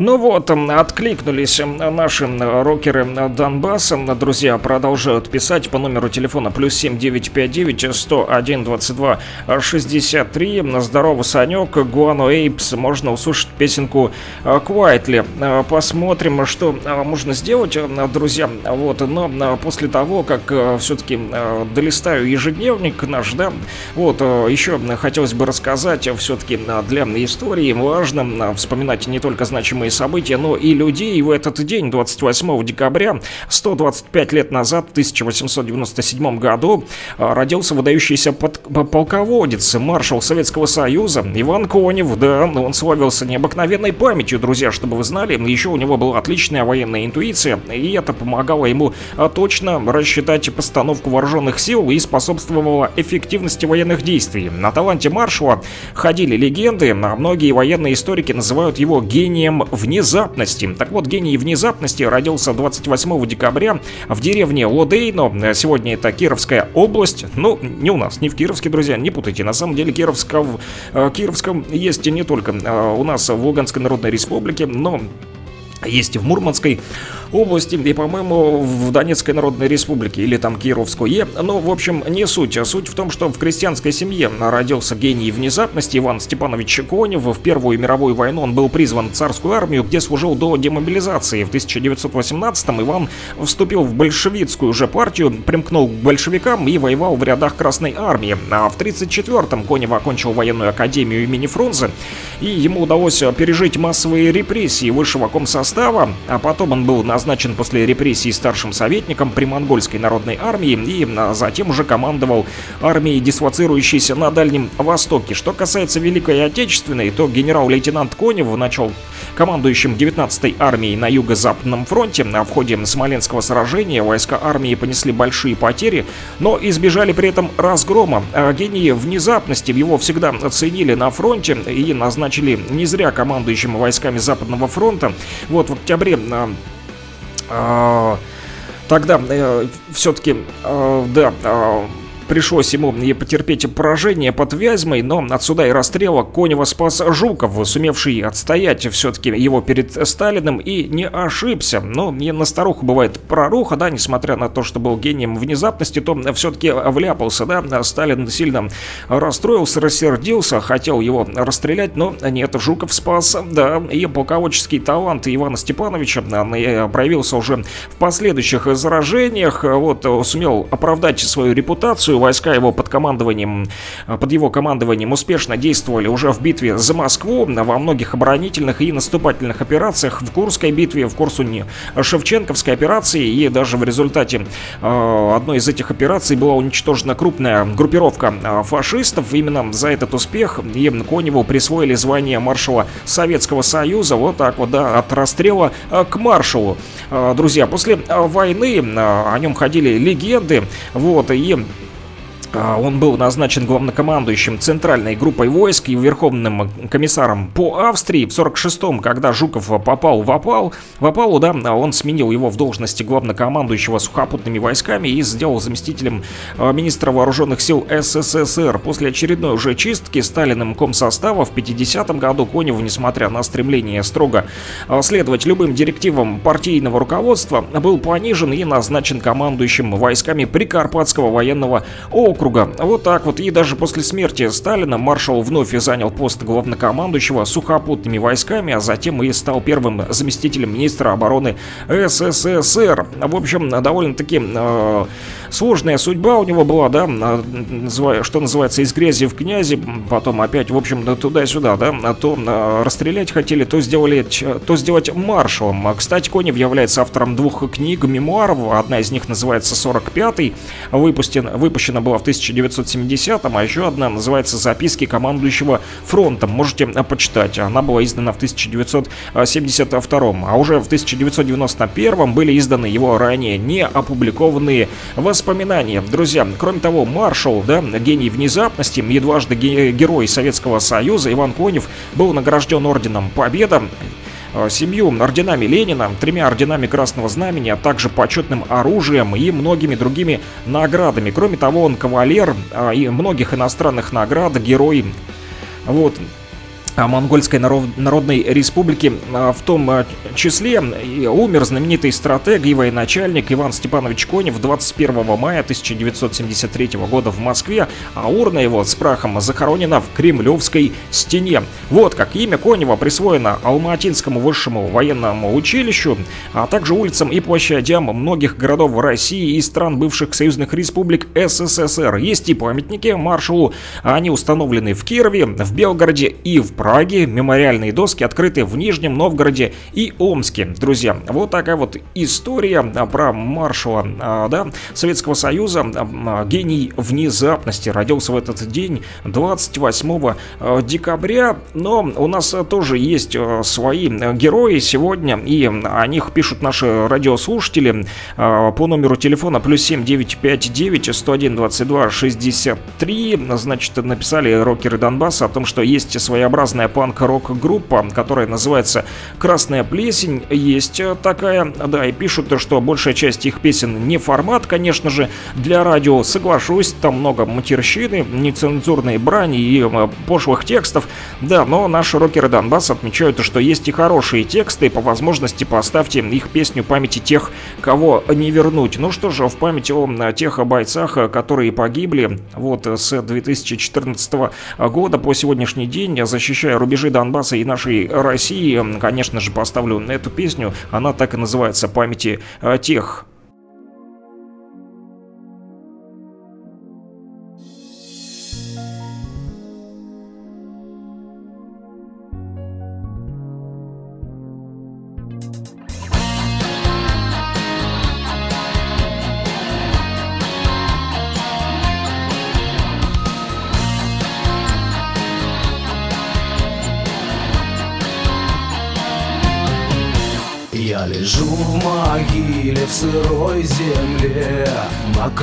Ну вот, откликнулись наши рокеры Донбасса. Друзья продолжают писать по номеру телефона плюс 7959 101 22 63. Здорово, Санек, Гуану Эйпс. Можно услышать песенку э, Quietly. Э, Посмотрим, что э, можно сделать, друзья. Вот, но после того, как все-таки долистаю ежедневник наш, да, вот, еще хотелось бы рассказать, все-таки для истории важно вспоминать не только значимые и события, но и людей. И в этот день, 28 декабря, 125 лет назад, в 1897 году, а, родился выдающийся под- полководец, маршал Советского Союза Иван Конев. Да, он славился необыкновенной памятью, друзья, чтобы вы знали. Еще у него была отличная военная интуиция, и это помогало ему а, точно рассчитать постановку вооруженных сил и способствовало эффективности военных действий. На таланте маршала ходили легенды, а многие военные историки называют его гением внезапности. Так вот, гений внезапности родился 28 декабря в деревне Лодейно. Сегодня это Кировская область. Ну, не у нас, не в Кировске, друзья, не путайте. На самом деле Кировска, в э, Кировском есть не только э, у нас в Луганской Народной Республике, но есть и в Мурманской области, и, по-моему, в Донецкой Народной Республике, или там Кировской. Ну, в общем, не суть. А суть в том, что в крестьянской семье родился гений внезапности Иван Степанович Конев. В Первую мировую войну он был призван в царскую армию, где служил до демобилизации. В 1918-м Иван вступил в большевистскую уже партию, примкнул к большевикам и воевал в рядах Красной армии. А в 1934-м Конев окончил военную академию имени Фрунзе, и ему удалось пережить массовые репрессии высшего комсостава, а потом он был на назначен после репрессий старшим советником при монгольской народной армии и а, затем уже командовал армией, дислоцирующейся на Дальнем Востоке. Что касается Великой Отечественной, то генерал-лейтенант Конев начал командующим 19-й армией на Юго-Западном фронте. В ходе Смоленского сражения войска армии понесли большие потери, но избежали при этом разгрома. А гении внезапности его всегда оценили на фронте и назначили не зря командующим войсками Западного фронта. Вот в октябре а, тогда э, все-таки, э, да, э, Пришлось ему и потерпеть поражение под Вязьмой, но отсюда и расстрела Конева спас Жуков, сумевший отстоять все-таки его перед Сталиным и не ошибся. Но не на старуху бывает проруха, да, несмотря на то, что был гением внезапности, то все-таки вляпался, да. Сталин сильно расстроился, рассердился, хотел его расстрелять, но нет, Жуков спас, да, и полководческий талант Ивана Степановича проявился уже в последующих заражениях, вот, сумел оправдать свою репутацию, войска его под командованием, под его командованием успешно действовали уже в битве за Москву, во многих оборонительных и наступательных операциях, в Курской битве, в Корсуне, Шевченковской операции, и даже в результате э, одной из этих операций была уничтожена крупная группировка э, фашистов. Именно за этот успех им Коневу присвоили звание маршала Советского Союза, вот так вот, да, от расстрела э, к маршалу. Друзья, после войны о нем ходили легенды, вот, и он был назначен главнокомандующим центральной группой войск и верховным комиссаром по Австрии. В 46-м, когда Жуков попал в опал, в опалу, да, он сменил его в должности главнокомандующего сухопутными войсками и сделал заместителем а, министра вооруженных сил СССР. После очередной уже чистки Сталиным комсостава в 50-м году Коневу, несмотря на стремление строго а, следовать любым директивам партийного руководства, был понижен и назначен командующим войсками Прикарпатского военного округа округа. Вот так вот. И даже после смерти Сталина маршал вновь занял пост главнокомандующего сухопутными войсками, а затем и стал первым заместителем министра обороны СССР. В общем, довольно-таки э, сложная судьба у него была, да, что называется, из грязи в князи, потом опять, в общем, туда-сюда, да, а то э, расстрелять хотели, то сделали, то сделать маршалом. Кстати, Конев является автором двух книг, мемуаров, одна из них называется «45-й», выпущена, выпущена была в 1970-м, а еще одна называется «Записки командующего фронтом». Можете э, почитать. Она была издана в 1972 а уже в 1991 были изданы его ранее не опубликованные воспоминания. Друзья, кроме того, маршал, да, гений внезапности, едважды герой Советского Союза Иван Конев был награжден орденом Победа семью орденами Ленина, тремя орденами Красного Знамени, а также почетным оружием и многими другими наградами. Кроме того, он кавалер э, и многих иностранных наград, герой. Вот, Монгольской Народной Республики. А, в том а, числе умер знаменитый стратег и военачальник Иван Степанович Конев 21 мая 1973 года в Москве, а урна его с прахом захоронена в Кремлевской стене. Вот как имя Конева присвоено Алматинскому высшему военному училищу, а также улицам и площадям многих городов России и стран бывших союзных республик СССР. Есть и памятники маршалу, они установлены в Кирове, в Белгороде и в Праге Праге. Мемориальные доски открыты в Нижнем Новгороде и Омске. Друзья, вот такая вот история про маршала да, Советского Союза. Гений внезапности родился в этот день 28 декабря. Но у нас тоже есть свои герои сегодня, и о них пишут наши радиослушатели по номеру телефона плюс 7 959 101 22 63. Значит, написали рокеры Донбасса о том, что есть своеобразная панк-рок-группа, которая называется «Красная плесень». Есть такая, да, и пишут, что большая часть их песен не формат, конечно же, для радио. Соглашусь, там много матерщины, нецензурной брани и пошлых текстов. Да, но наши рокеры Донбасса отмечают, что есть и хорошие тексты, по возможности поставьте их песню памяти тех, кого не вернуть. Ну что же, в память о тех бойцах, которые погибли вот с 2014 года по сегодняшний день, защищая рубежи Донбасса и нашей России, конечно же, поставлю эту песню. Она так и называется «Памяти тех».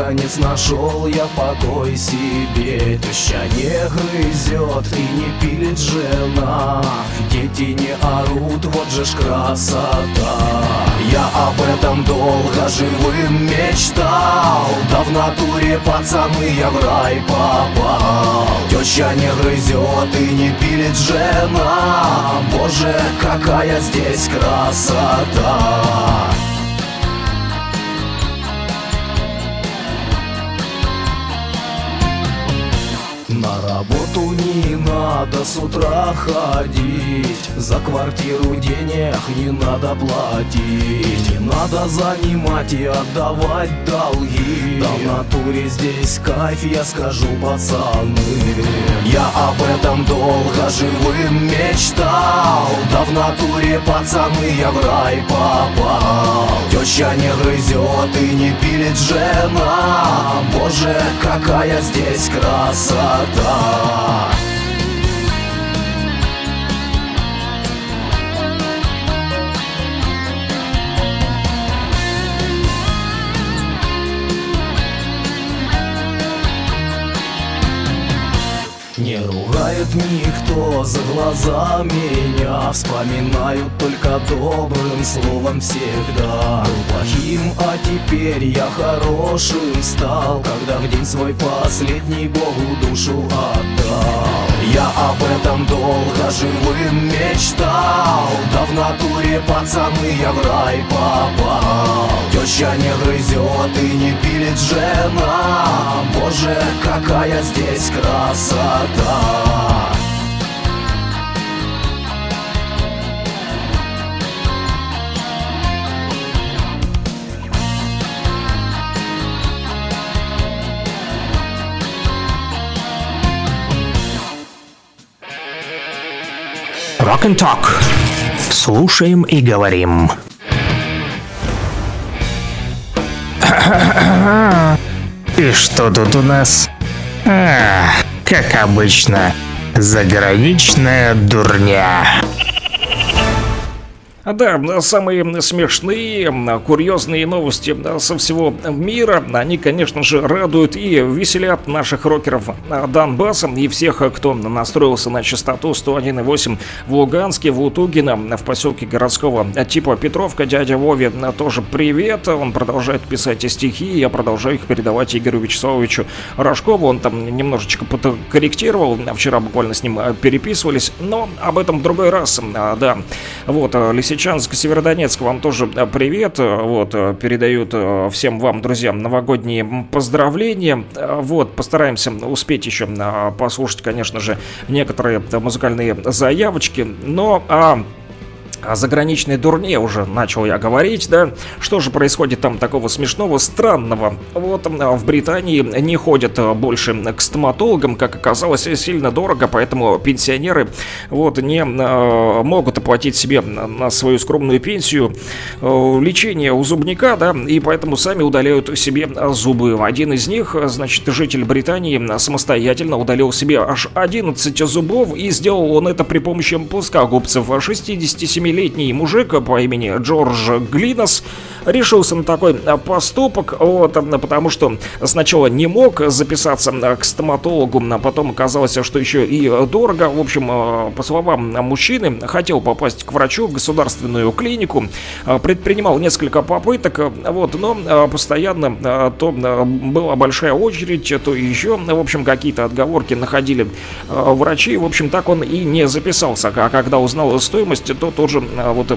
Наконец нашел я покой себе. Теща не грызет и не пилит жена. Дети не орут, вот же ж красота. Я об этом долго живым мечтал. Да в натуре пацаны я в рай попал. Теща не грызет и не пилит жена. Боже, какая здесь красота надо с утра ходить. За квартиру денег не надо платить. Не надо занимать и отдавать долги. Да в натуре здесь кайф, я скажу, пацаны. Я об этом долго живым мечтал. Да в натуре, пацаны, я в рай попал. Теща не грызет и не пилит жена. Боже, какая здесь красота Не ругает никто за глаза меня Вспоминают только добрым словом всегда. Был плохим, а теперь я хорошим стал Когда в день свой последний Богу душу отдал. Я об этом долго живым мечтал. Да в натуре пацаны я в рай попал. Теща не грызет и не пилит жена. Боже, какая здесь красота Rock and Talk. Слушаем и говорим. И что тут у нас? А, как обычно, заграничная дурня. Да, самые смешные, курьезные новости со всего мира, они, конечно же, радуют и веселят наших рокеров. Донбасса и всех, кто настроился на частоту 101.8 в Луганске, в Лутугино, в поселке городского типа Петровка. Дядя Вове тоже привет, он продолжает писать стихи, я продолжаю их передавать Игорю Вячеславовичу Рожкову, он там немножечко подкорректировал, вчера буквально с ним переписывались, но об этом в другой раз, да. Вот, Лисичанск, Северодонецк, вам тоже привет. Вот, передают всем вам, друзьям, новогодние поздравления. Вот, постараемся успеть еще послушать, конечно же, некоторые музыкальные заявочки. Но, а о заграничной дурне уже начал я говорить, да? Что же происходит там такого смешного, странного? Вот в Британии не ходят больше к стоматологам, как оказалось, сильно дорого, поэтому пенсионеры вот не э, могут оплатить себе на свою скромную пенсию э, лечение у зубника, да, и поэтому сами удаляют себе зубы. Один из них, значит, житель Британии самостоятельно удалил себе аж 11 зубов, и сделал он это при помощи плоскогубцев. 67-летний мужик по имени Джордж Глинос решился на такой поступок, вот, потому что сначала не мог записаться к стоматологу, а потом оказалось, что еще и дорого. В общем, по словам мужчины, хотел попасть к врачу в государственную клинику, предпринимал несколько попыток, вот, но постоянно то была большая очередь, то еще, в общем, какие-то отговорки находили врачи, в общем, так он и не записался, а когда узнал стоимость, то тоже вот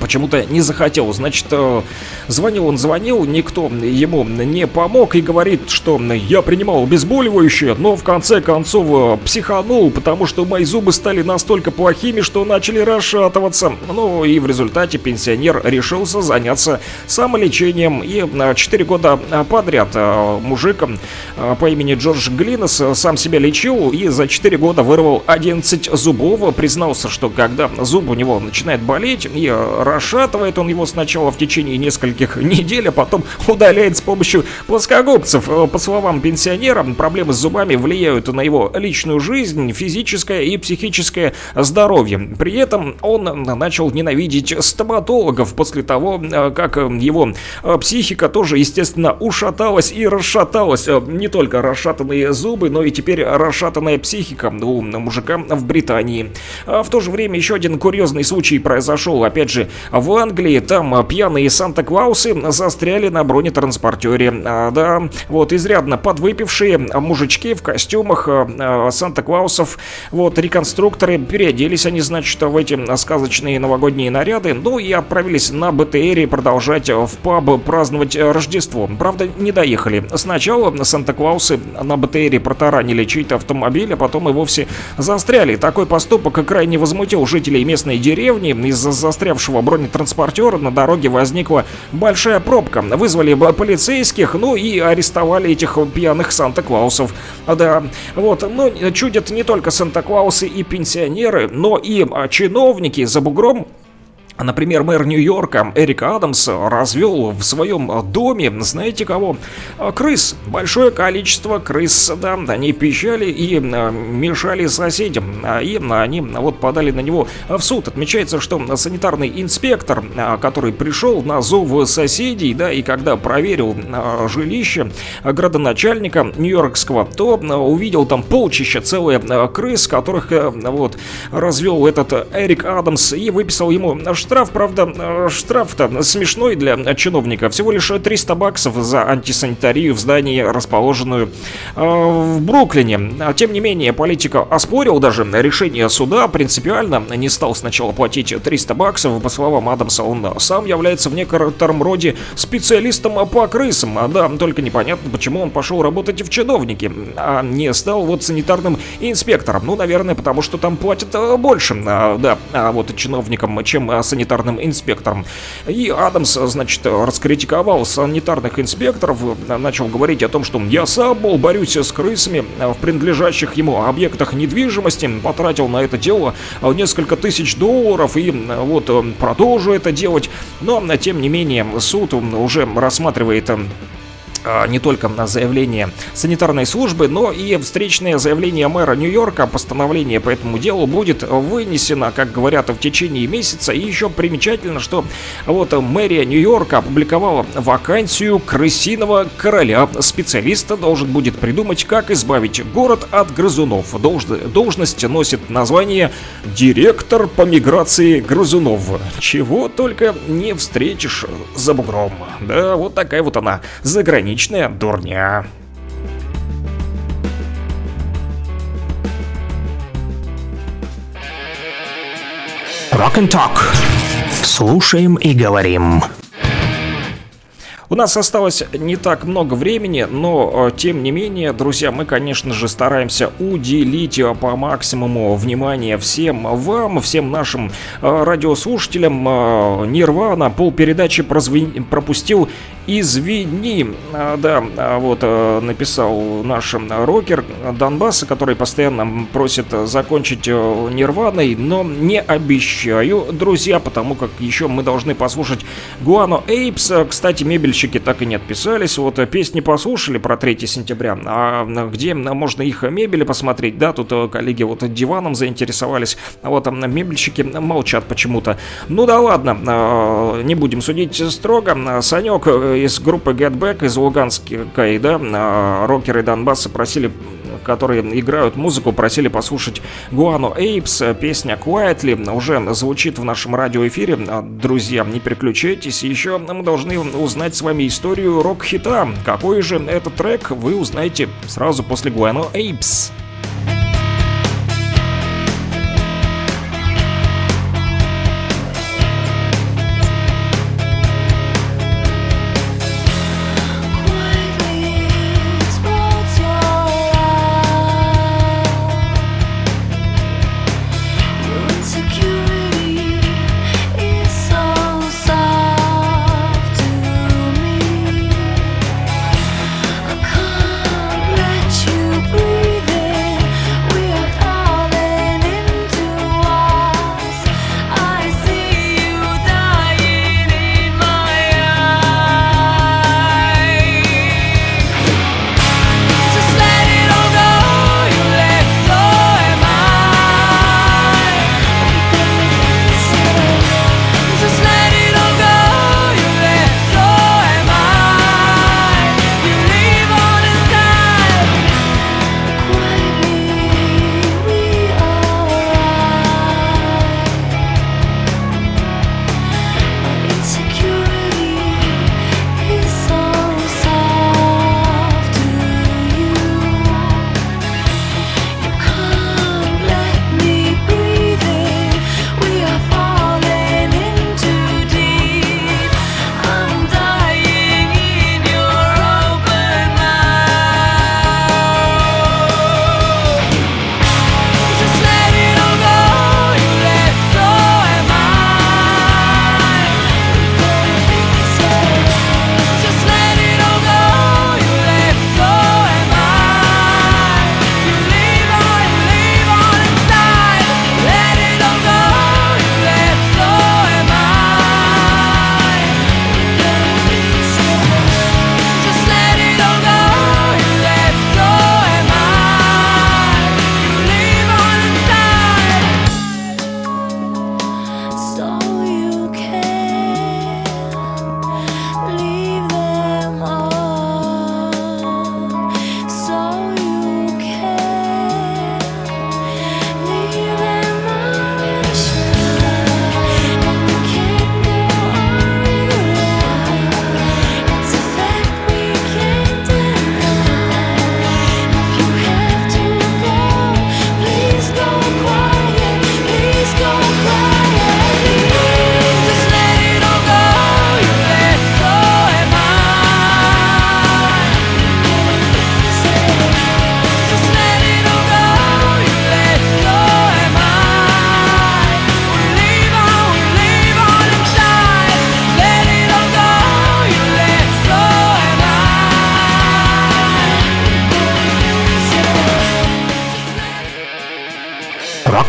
почему-то не захотел. Значит, э, звонил он, звонил, никто ему не помог и говорит, что я принимал обезболивающее, но в конце концов э, психанул, потому что мои зубы стали настолько плохими, что начали расшатываться. Ну и в результате пенсионер решился заняться самолечением. И 4 года подряд э, мужик по имени Джордж Глинос сам себя лечил и за 4 года вырвал 11 зубов. Признался, что когда зуб у него начинает болеть и расшатывает он его сначала в течение нескольких недель, а потом удаляет с помощью плоскогубцев. Э, по словам пенсионера, проблемы с зубами влияют на его личную жизнь, физическое и психическое здоровье. При этом он начал ненавидеть стоматологов после того, э, как его э, психика тоже, естественно, ушаталась и расшаталась. Не только расшатанные зубы, но и теперь расшатанная психика у мужика в Британии. В то же время еще один курьезный случай произошел, опять же, в Англии. Там пьяные Санта-Клаусы застряли на бронетранспортере. А, да, вот изрядно подвыпившие мужички в костюмах а, Санта-Клаусов. Вот реконструкторы переоделись они, значит, в эти сказочные новогодние наряды. Ну и отправились на БТРе продолжать в паб праздновать Рождество. Правда, не доехали. Сначала Санта-Клаусы на БТРе протаранили чей-то автомобиль, а потом и вовсе застряли. Такой поступок крайне возмутил жителей местной деревни из-за застрявшего бронетранспортера на дороге возникла большая пробка. Вызвали полицейских, ну и арестовали этих пьяных Санта-Клаусов. Да, вот, но чудят не только Санта-Клаусы и пенсионеры, но и а, чиновники за бугром Например, мэр Нью-Йорка Эрик Адамс развел в своем доме, знаете кого? Крыс. Большое количество крыс, да, они пищали и а, мешали соседям. А, и они вот подали на него в суд. Отмечается, что санитарный инспектор, а, который пришел на зов соседей, да, и когда проверил жилище градоначальника Нью-Йоркского, то увидел там полчища целые крыс, которых вот развел этот Эрик Адамс и выписал ему Штраф, правда, э, штраф-то смешной для чиновника. Всего лишь 300 баксов за антисанитарию в здании, расположенную э, в Бруклине. А, тем не менее, политика оспорил даже решение суда, принципиально не стал сначала платить 300 баксов. По словам Адамса, он сам является в некотором роде специалистом по крысам. А да, только непонятно, почему он пошел работать в чиновники, а не стал вот санитарным инспектором. Ну, наверное, потому что там платят э, больше, а, да, а вот чиновникам, чем санитарным санитарным инспектором. И Адамс, значит, раскритиковал санитарных инспекторов, начал говорить о том, что я сам, мол, борюсь с крысами в принадлежащих ему объектах недвижимости, потратил на это дело несколько тысяч долларов и вот продолжу это делать. Но, тем не менее, суд уже рассматривает не только заявление санитарной службы, но и встречное заявление мэра Нью-Йорка. Постановление по этому делу будет вынесено, как говорят, в течение месяца. И еще примечательно, что вот мэрия Нью-Йорка опубликовала вакансию крысиного короля. Специалиста должен будет придумать, как избавить город от грызунов. Долж... Должность носит название «Директор по миграции грызунов». Чего только не встретишь за бугром. Да, вот такая вот она, заграничная Отличная дурня. Rock and Talk. Слушаем и говорим. У нас осталось не так много времени, но э, тем не менее, друзья, мы, конечно же, стараемся уделить э, по максимуму внимания всем вам, всем нашим э, радиослушателям. Нирвана полпередачи прозвен- пропустил Извини, А, да, а вот э, написал наш э, рокер Донбасса, который постоянно просит э, закончить Нирваной, но не обещаю, друзья, потому как еще мы должны послушать Гуано Эйпс. Кстати, мебельщики так и не отписались, вот песни послушали про 3 сентября, а где можно их мебели посмотреть, да, тут коллеги вот диваном заинтересовались, а вот там мебельщики молчат почему-то. Ну да ладно, не будем судить строго. Санек из группы Get Back из Луганской, да, э, рокеры Донбасса просили которые играют музыку, просили послушать Гуану Эйпс, песня Quietly уже звучит в нашем радиоэфире. А, Друзья, не переключайтесь, еще мы должны узнать с вами историю рок-хита. Какой же этот трек, вы узнаете сразу после Гуану Эйпс.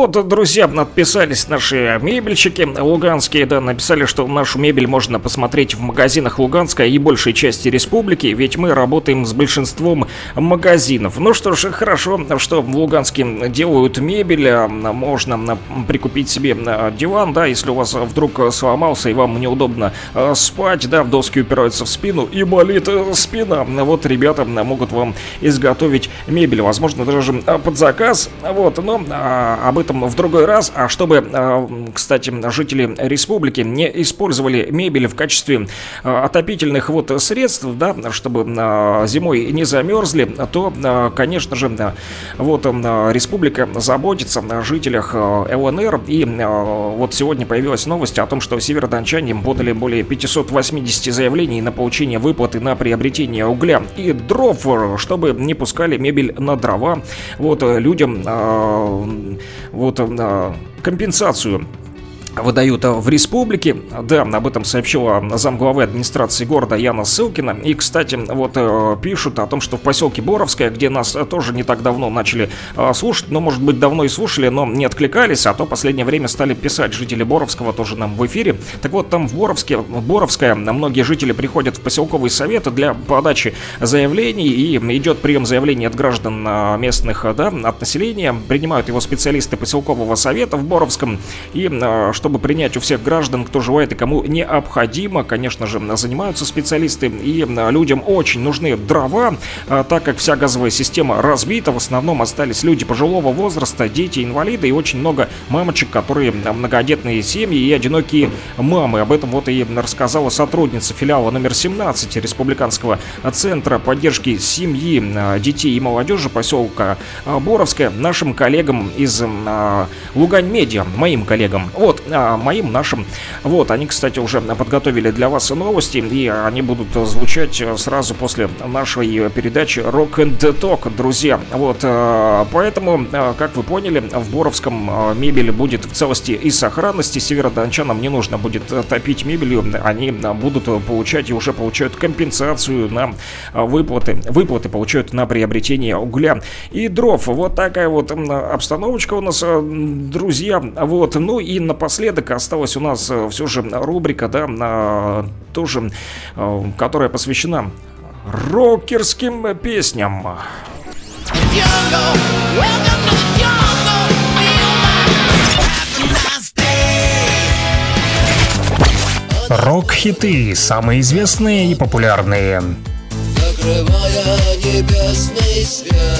Вот, друзья, отписались наши мебельщики луганские, да, написали, что нашу мебель можно посмотреть в магазинах Луганской и большей части республики, ведь мы работаем с большинством магазинов. Ну что ж, хорошо, что в Луганске делают мебель, а, можно прикупить себе а, диван, да, если у вас вдруг сломался и вам неудобно а, спать, да, в доски упираются в спину и болит э, спина. Вот ребята могут вам изготовить мебель, возможно, даже под заказ, вот, но об этом в другой раз. А чтобы, э, кстати, жители республики не использовали мебель в качестве э, отопительных вот средств, да, чтобы э, зимой не замерзли, то, конечно же, вот республика заботится о жителях ЛНР. И вот сегодня появилась новость о том, что северодончане подали более 580 заявлений на получение выплаты на приобретение угля и дров, чтобы не пускали мебель на дрова. Вот людям вот э, компенсацию выдают в республике. Да, об этом сообщила замглавы администрации города Яна Сылкина. И, кстати, вот э, пишут о том, что в поселке Боровское, где нас э, тоже не так давно начали э, слушать, ну, может быть, давно и слушали, но не откликались, а то последнее время стали писать жители Боровского тоже нам в эфире. Так вот, там в Боровске, в Боровское многие жители приходят в поселковый совет для подачи заявлений, и идет прием заявлений от граждан местных, да, от населения. Принимают его специалисты поселкового совета в Боровском, и чтобы принять у всех граждан, кто желает и кому необходимо, конечно же, занимаются специалисты, и людям очень нужны дрова, а, так как вся газовая система разбита, в основном остались люди пожилого возраста, дети, инвалиды и очень много мамочек, которые многодетные семьи и одинокие мамы. Об этом вот и рассказала сотрудница филиала номер 17 Республиканского центра поддержки семьи, детей и молодежи поселка Боровская нашим коллегам из а, Лугань Медиа, моим коллегам. Вот, а, моим, нашим. Вот, они, кстати, уже подготовили для вас новости, и они будут звучать сразу после нашей передачи Rock and Talk, друзья. Вот, а, поэтому, а, как вы поняли, в Боровском мебель будет в целости и сохранности. Северодончанам не нужно будет топить мебелью, они будут получать и уже получают компенсацию на выплаты. Выплаты получают на приобретение угля и дров. Вот такая вот обстановочка у нас, друзья. Вот, ну и напоследок осталась у нас э, все же рубрика, да, на- тоже, э, которая посвящена рокерским песням. Рок-хиты, самые известные и популярные. Закрывая небесный свет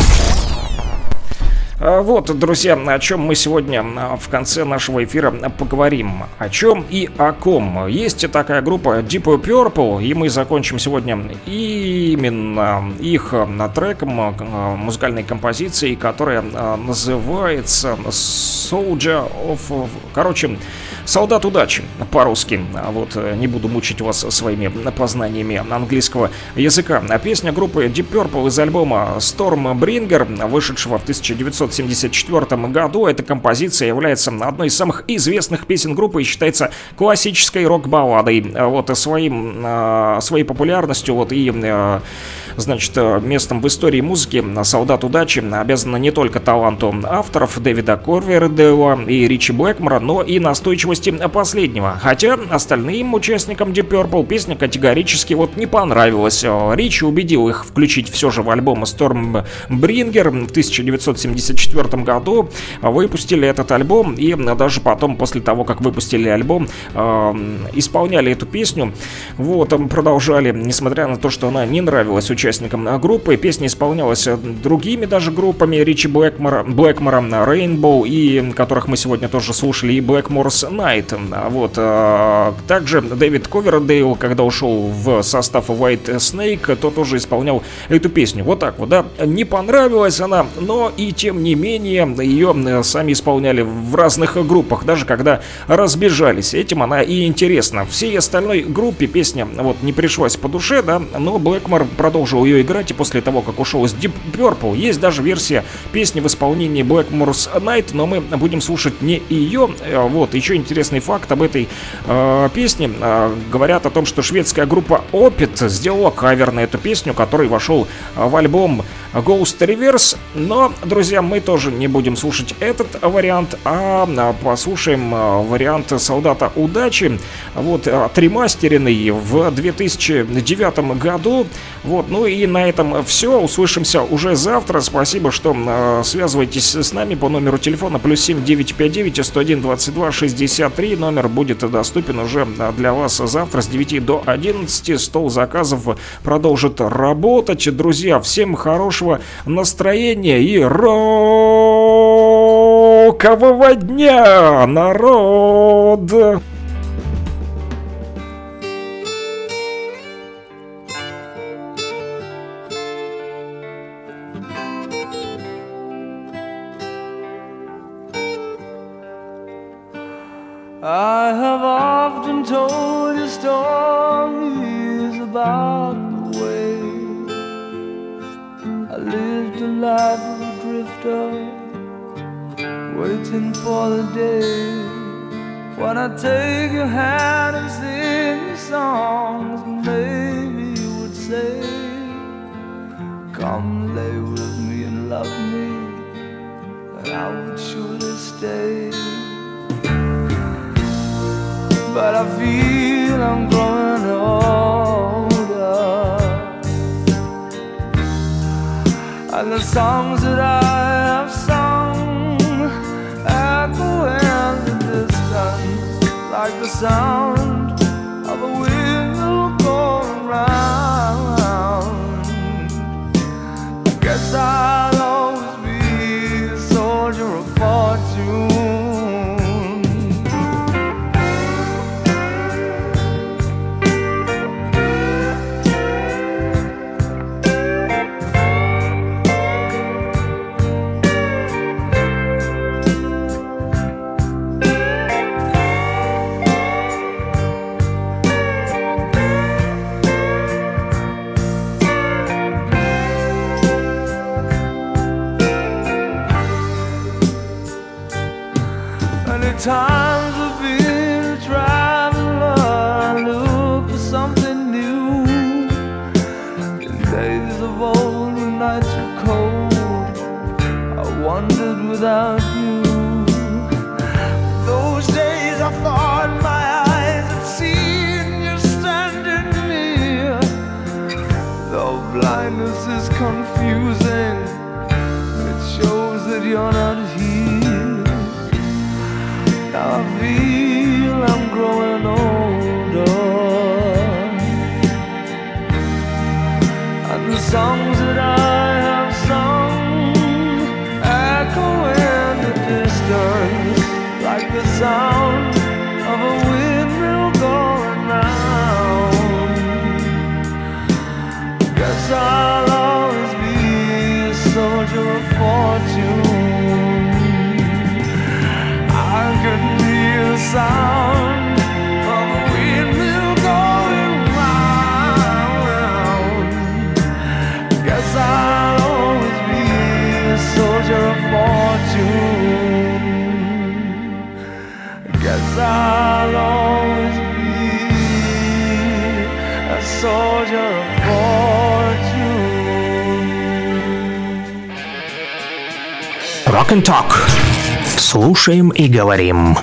А Вот, друзья, о чем мы сегодня а, в конце нашего эфира поговорим. О чем и о ком. Есть такая группа Deep Purple, и мы закончим сегодня именно их а, треком, музыкальной композицией, которая называется Soldier of... Короче, Солдат удачи по-русски. Вот, э, не буду мучить вас своими познаниями английского языка. Песня группы Deep Purple из альбома Stormbringer, вышедшего в 1974 году. Эта композиция является одной из самых известных песен группы и считается классической рок-балладой. Вот, и своим, э, своей популярностью вот и э, значит, э, местом в истории музыки «Солдат удачи» обязана не только таланту авторов Дэвида Корвердева и Ричи Блэкмора, но и настойчивости последнего. Хотя остальным участникам Deep Purple песня категорически вот не понравилась. Э, Ричи убедил их включить все же в альбом Stormbringer в 1974 году. Выпустили этот альбом и даже потом, после того, как выпустили альбом, э, исполняли эту песню. Вот, там продолжали, несмотря на то, что она не нравилась участникам э, группы. Песня исполнялась э, другими даже группами Ричи Блэкмора, Блэкмора Rainbow, и которых мы сегодня тоже слушали, и Blackmore's Night. Вот. э, Также Дэвид Ковердейл, когда ушел в состав White Snake, то тоже исполнял эту песню. Вот так вот, да. Не понравилась она, но и тем не менее ее сами исполняли в разных группах, даже когда разбежались. Этим она и интересна. Всей остальной группе песня вот не пришлась по душе, да, но Блэкмор продолжил ее играть, и после того, как ушел из Deep Purple, есть даже версия песни в исполнении Blackmore's Night, но мы будем слушать не ее. Э, Вот, еще интересный факт об этой э, песне. Э, говорят о том, что шведская группа Opet сделала кавер на эту песню, который вошел в альбом Ghost Reverse. Но, друзья, мы тоже не будем слушать этот вариант, а, а послушаем а, вариант Солдата Удачи. Вот, отремастеренный в 2009 году. Вот, ну и на этом все. Услышимся уже завтра. Спасибо, что связываетесь с нами по номеру телефона плюс 7 959 101 22 63. Номер будет доступен уже для вас завтра с 9 до 11. Стол заказов продолжит работать. Друзья, всем хорошего настроения и рокового дня, народ! I have often told you stories about waiting for the day when I take your hand and sing you songs. Maybe you would say, Come lay with me and love me, and I would surely stay but I feel I'm growing older. And the songs that I Talk. Слушаем и говорим.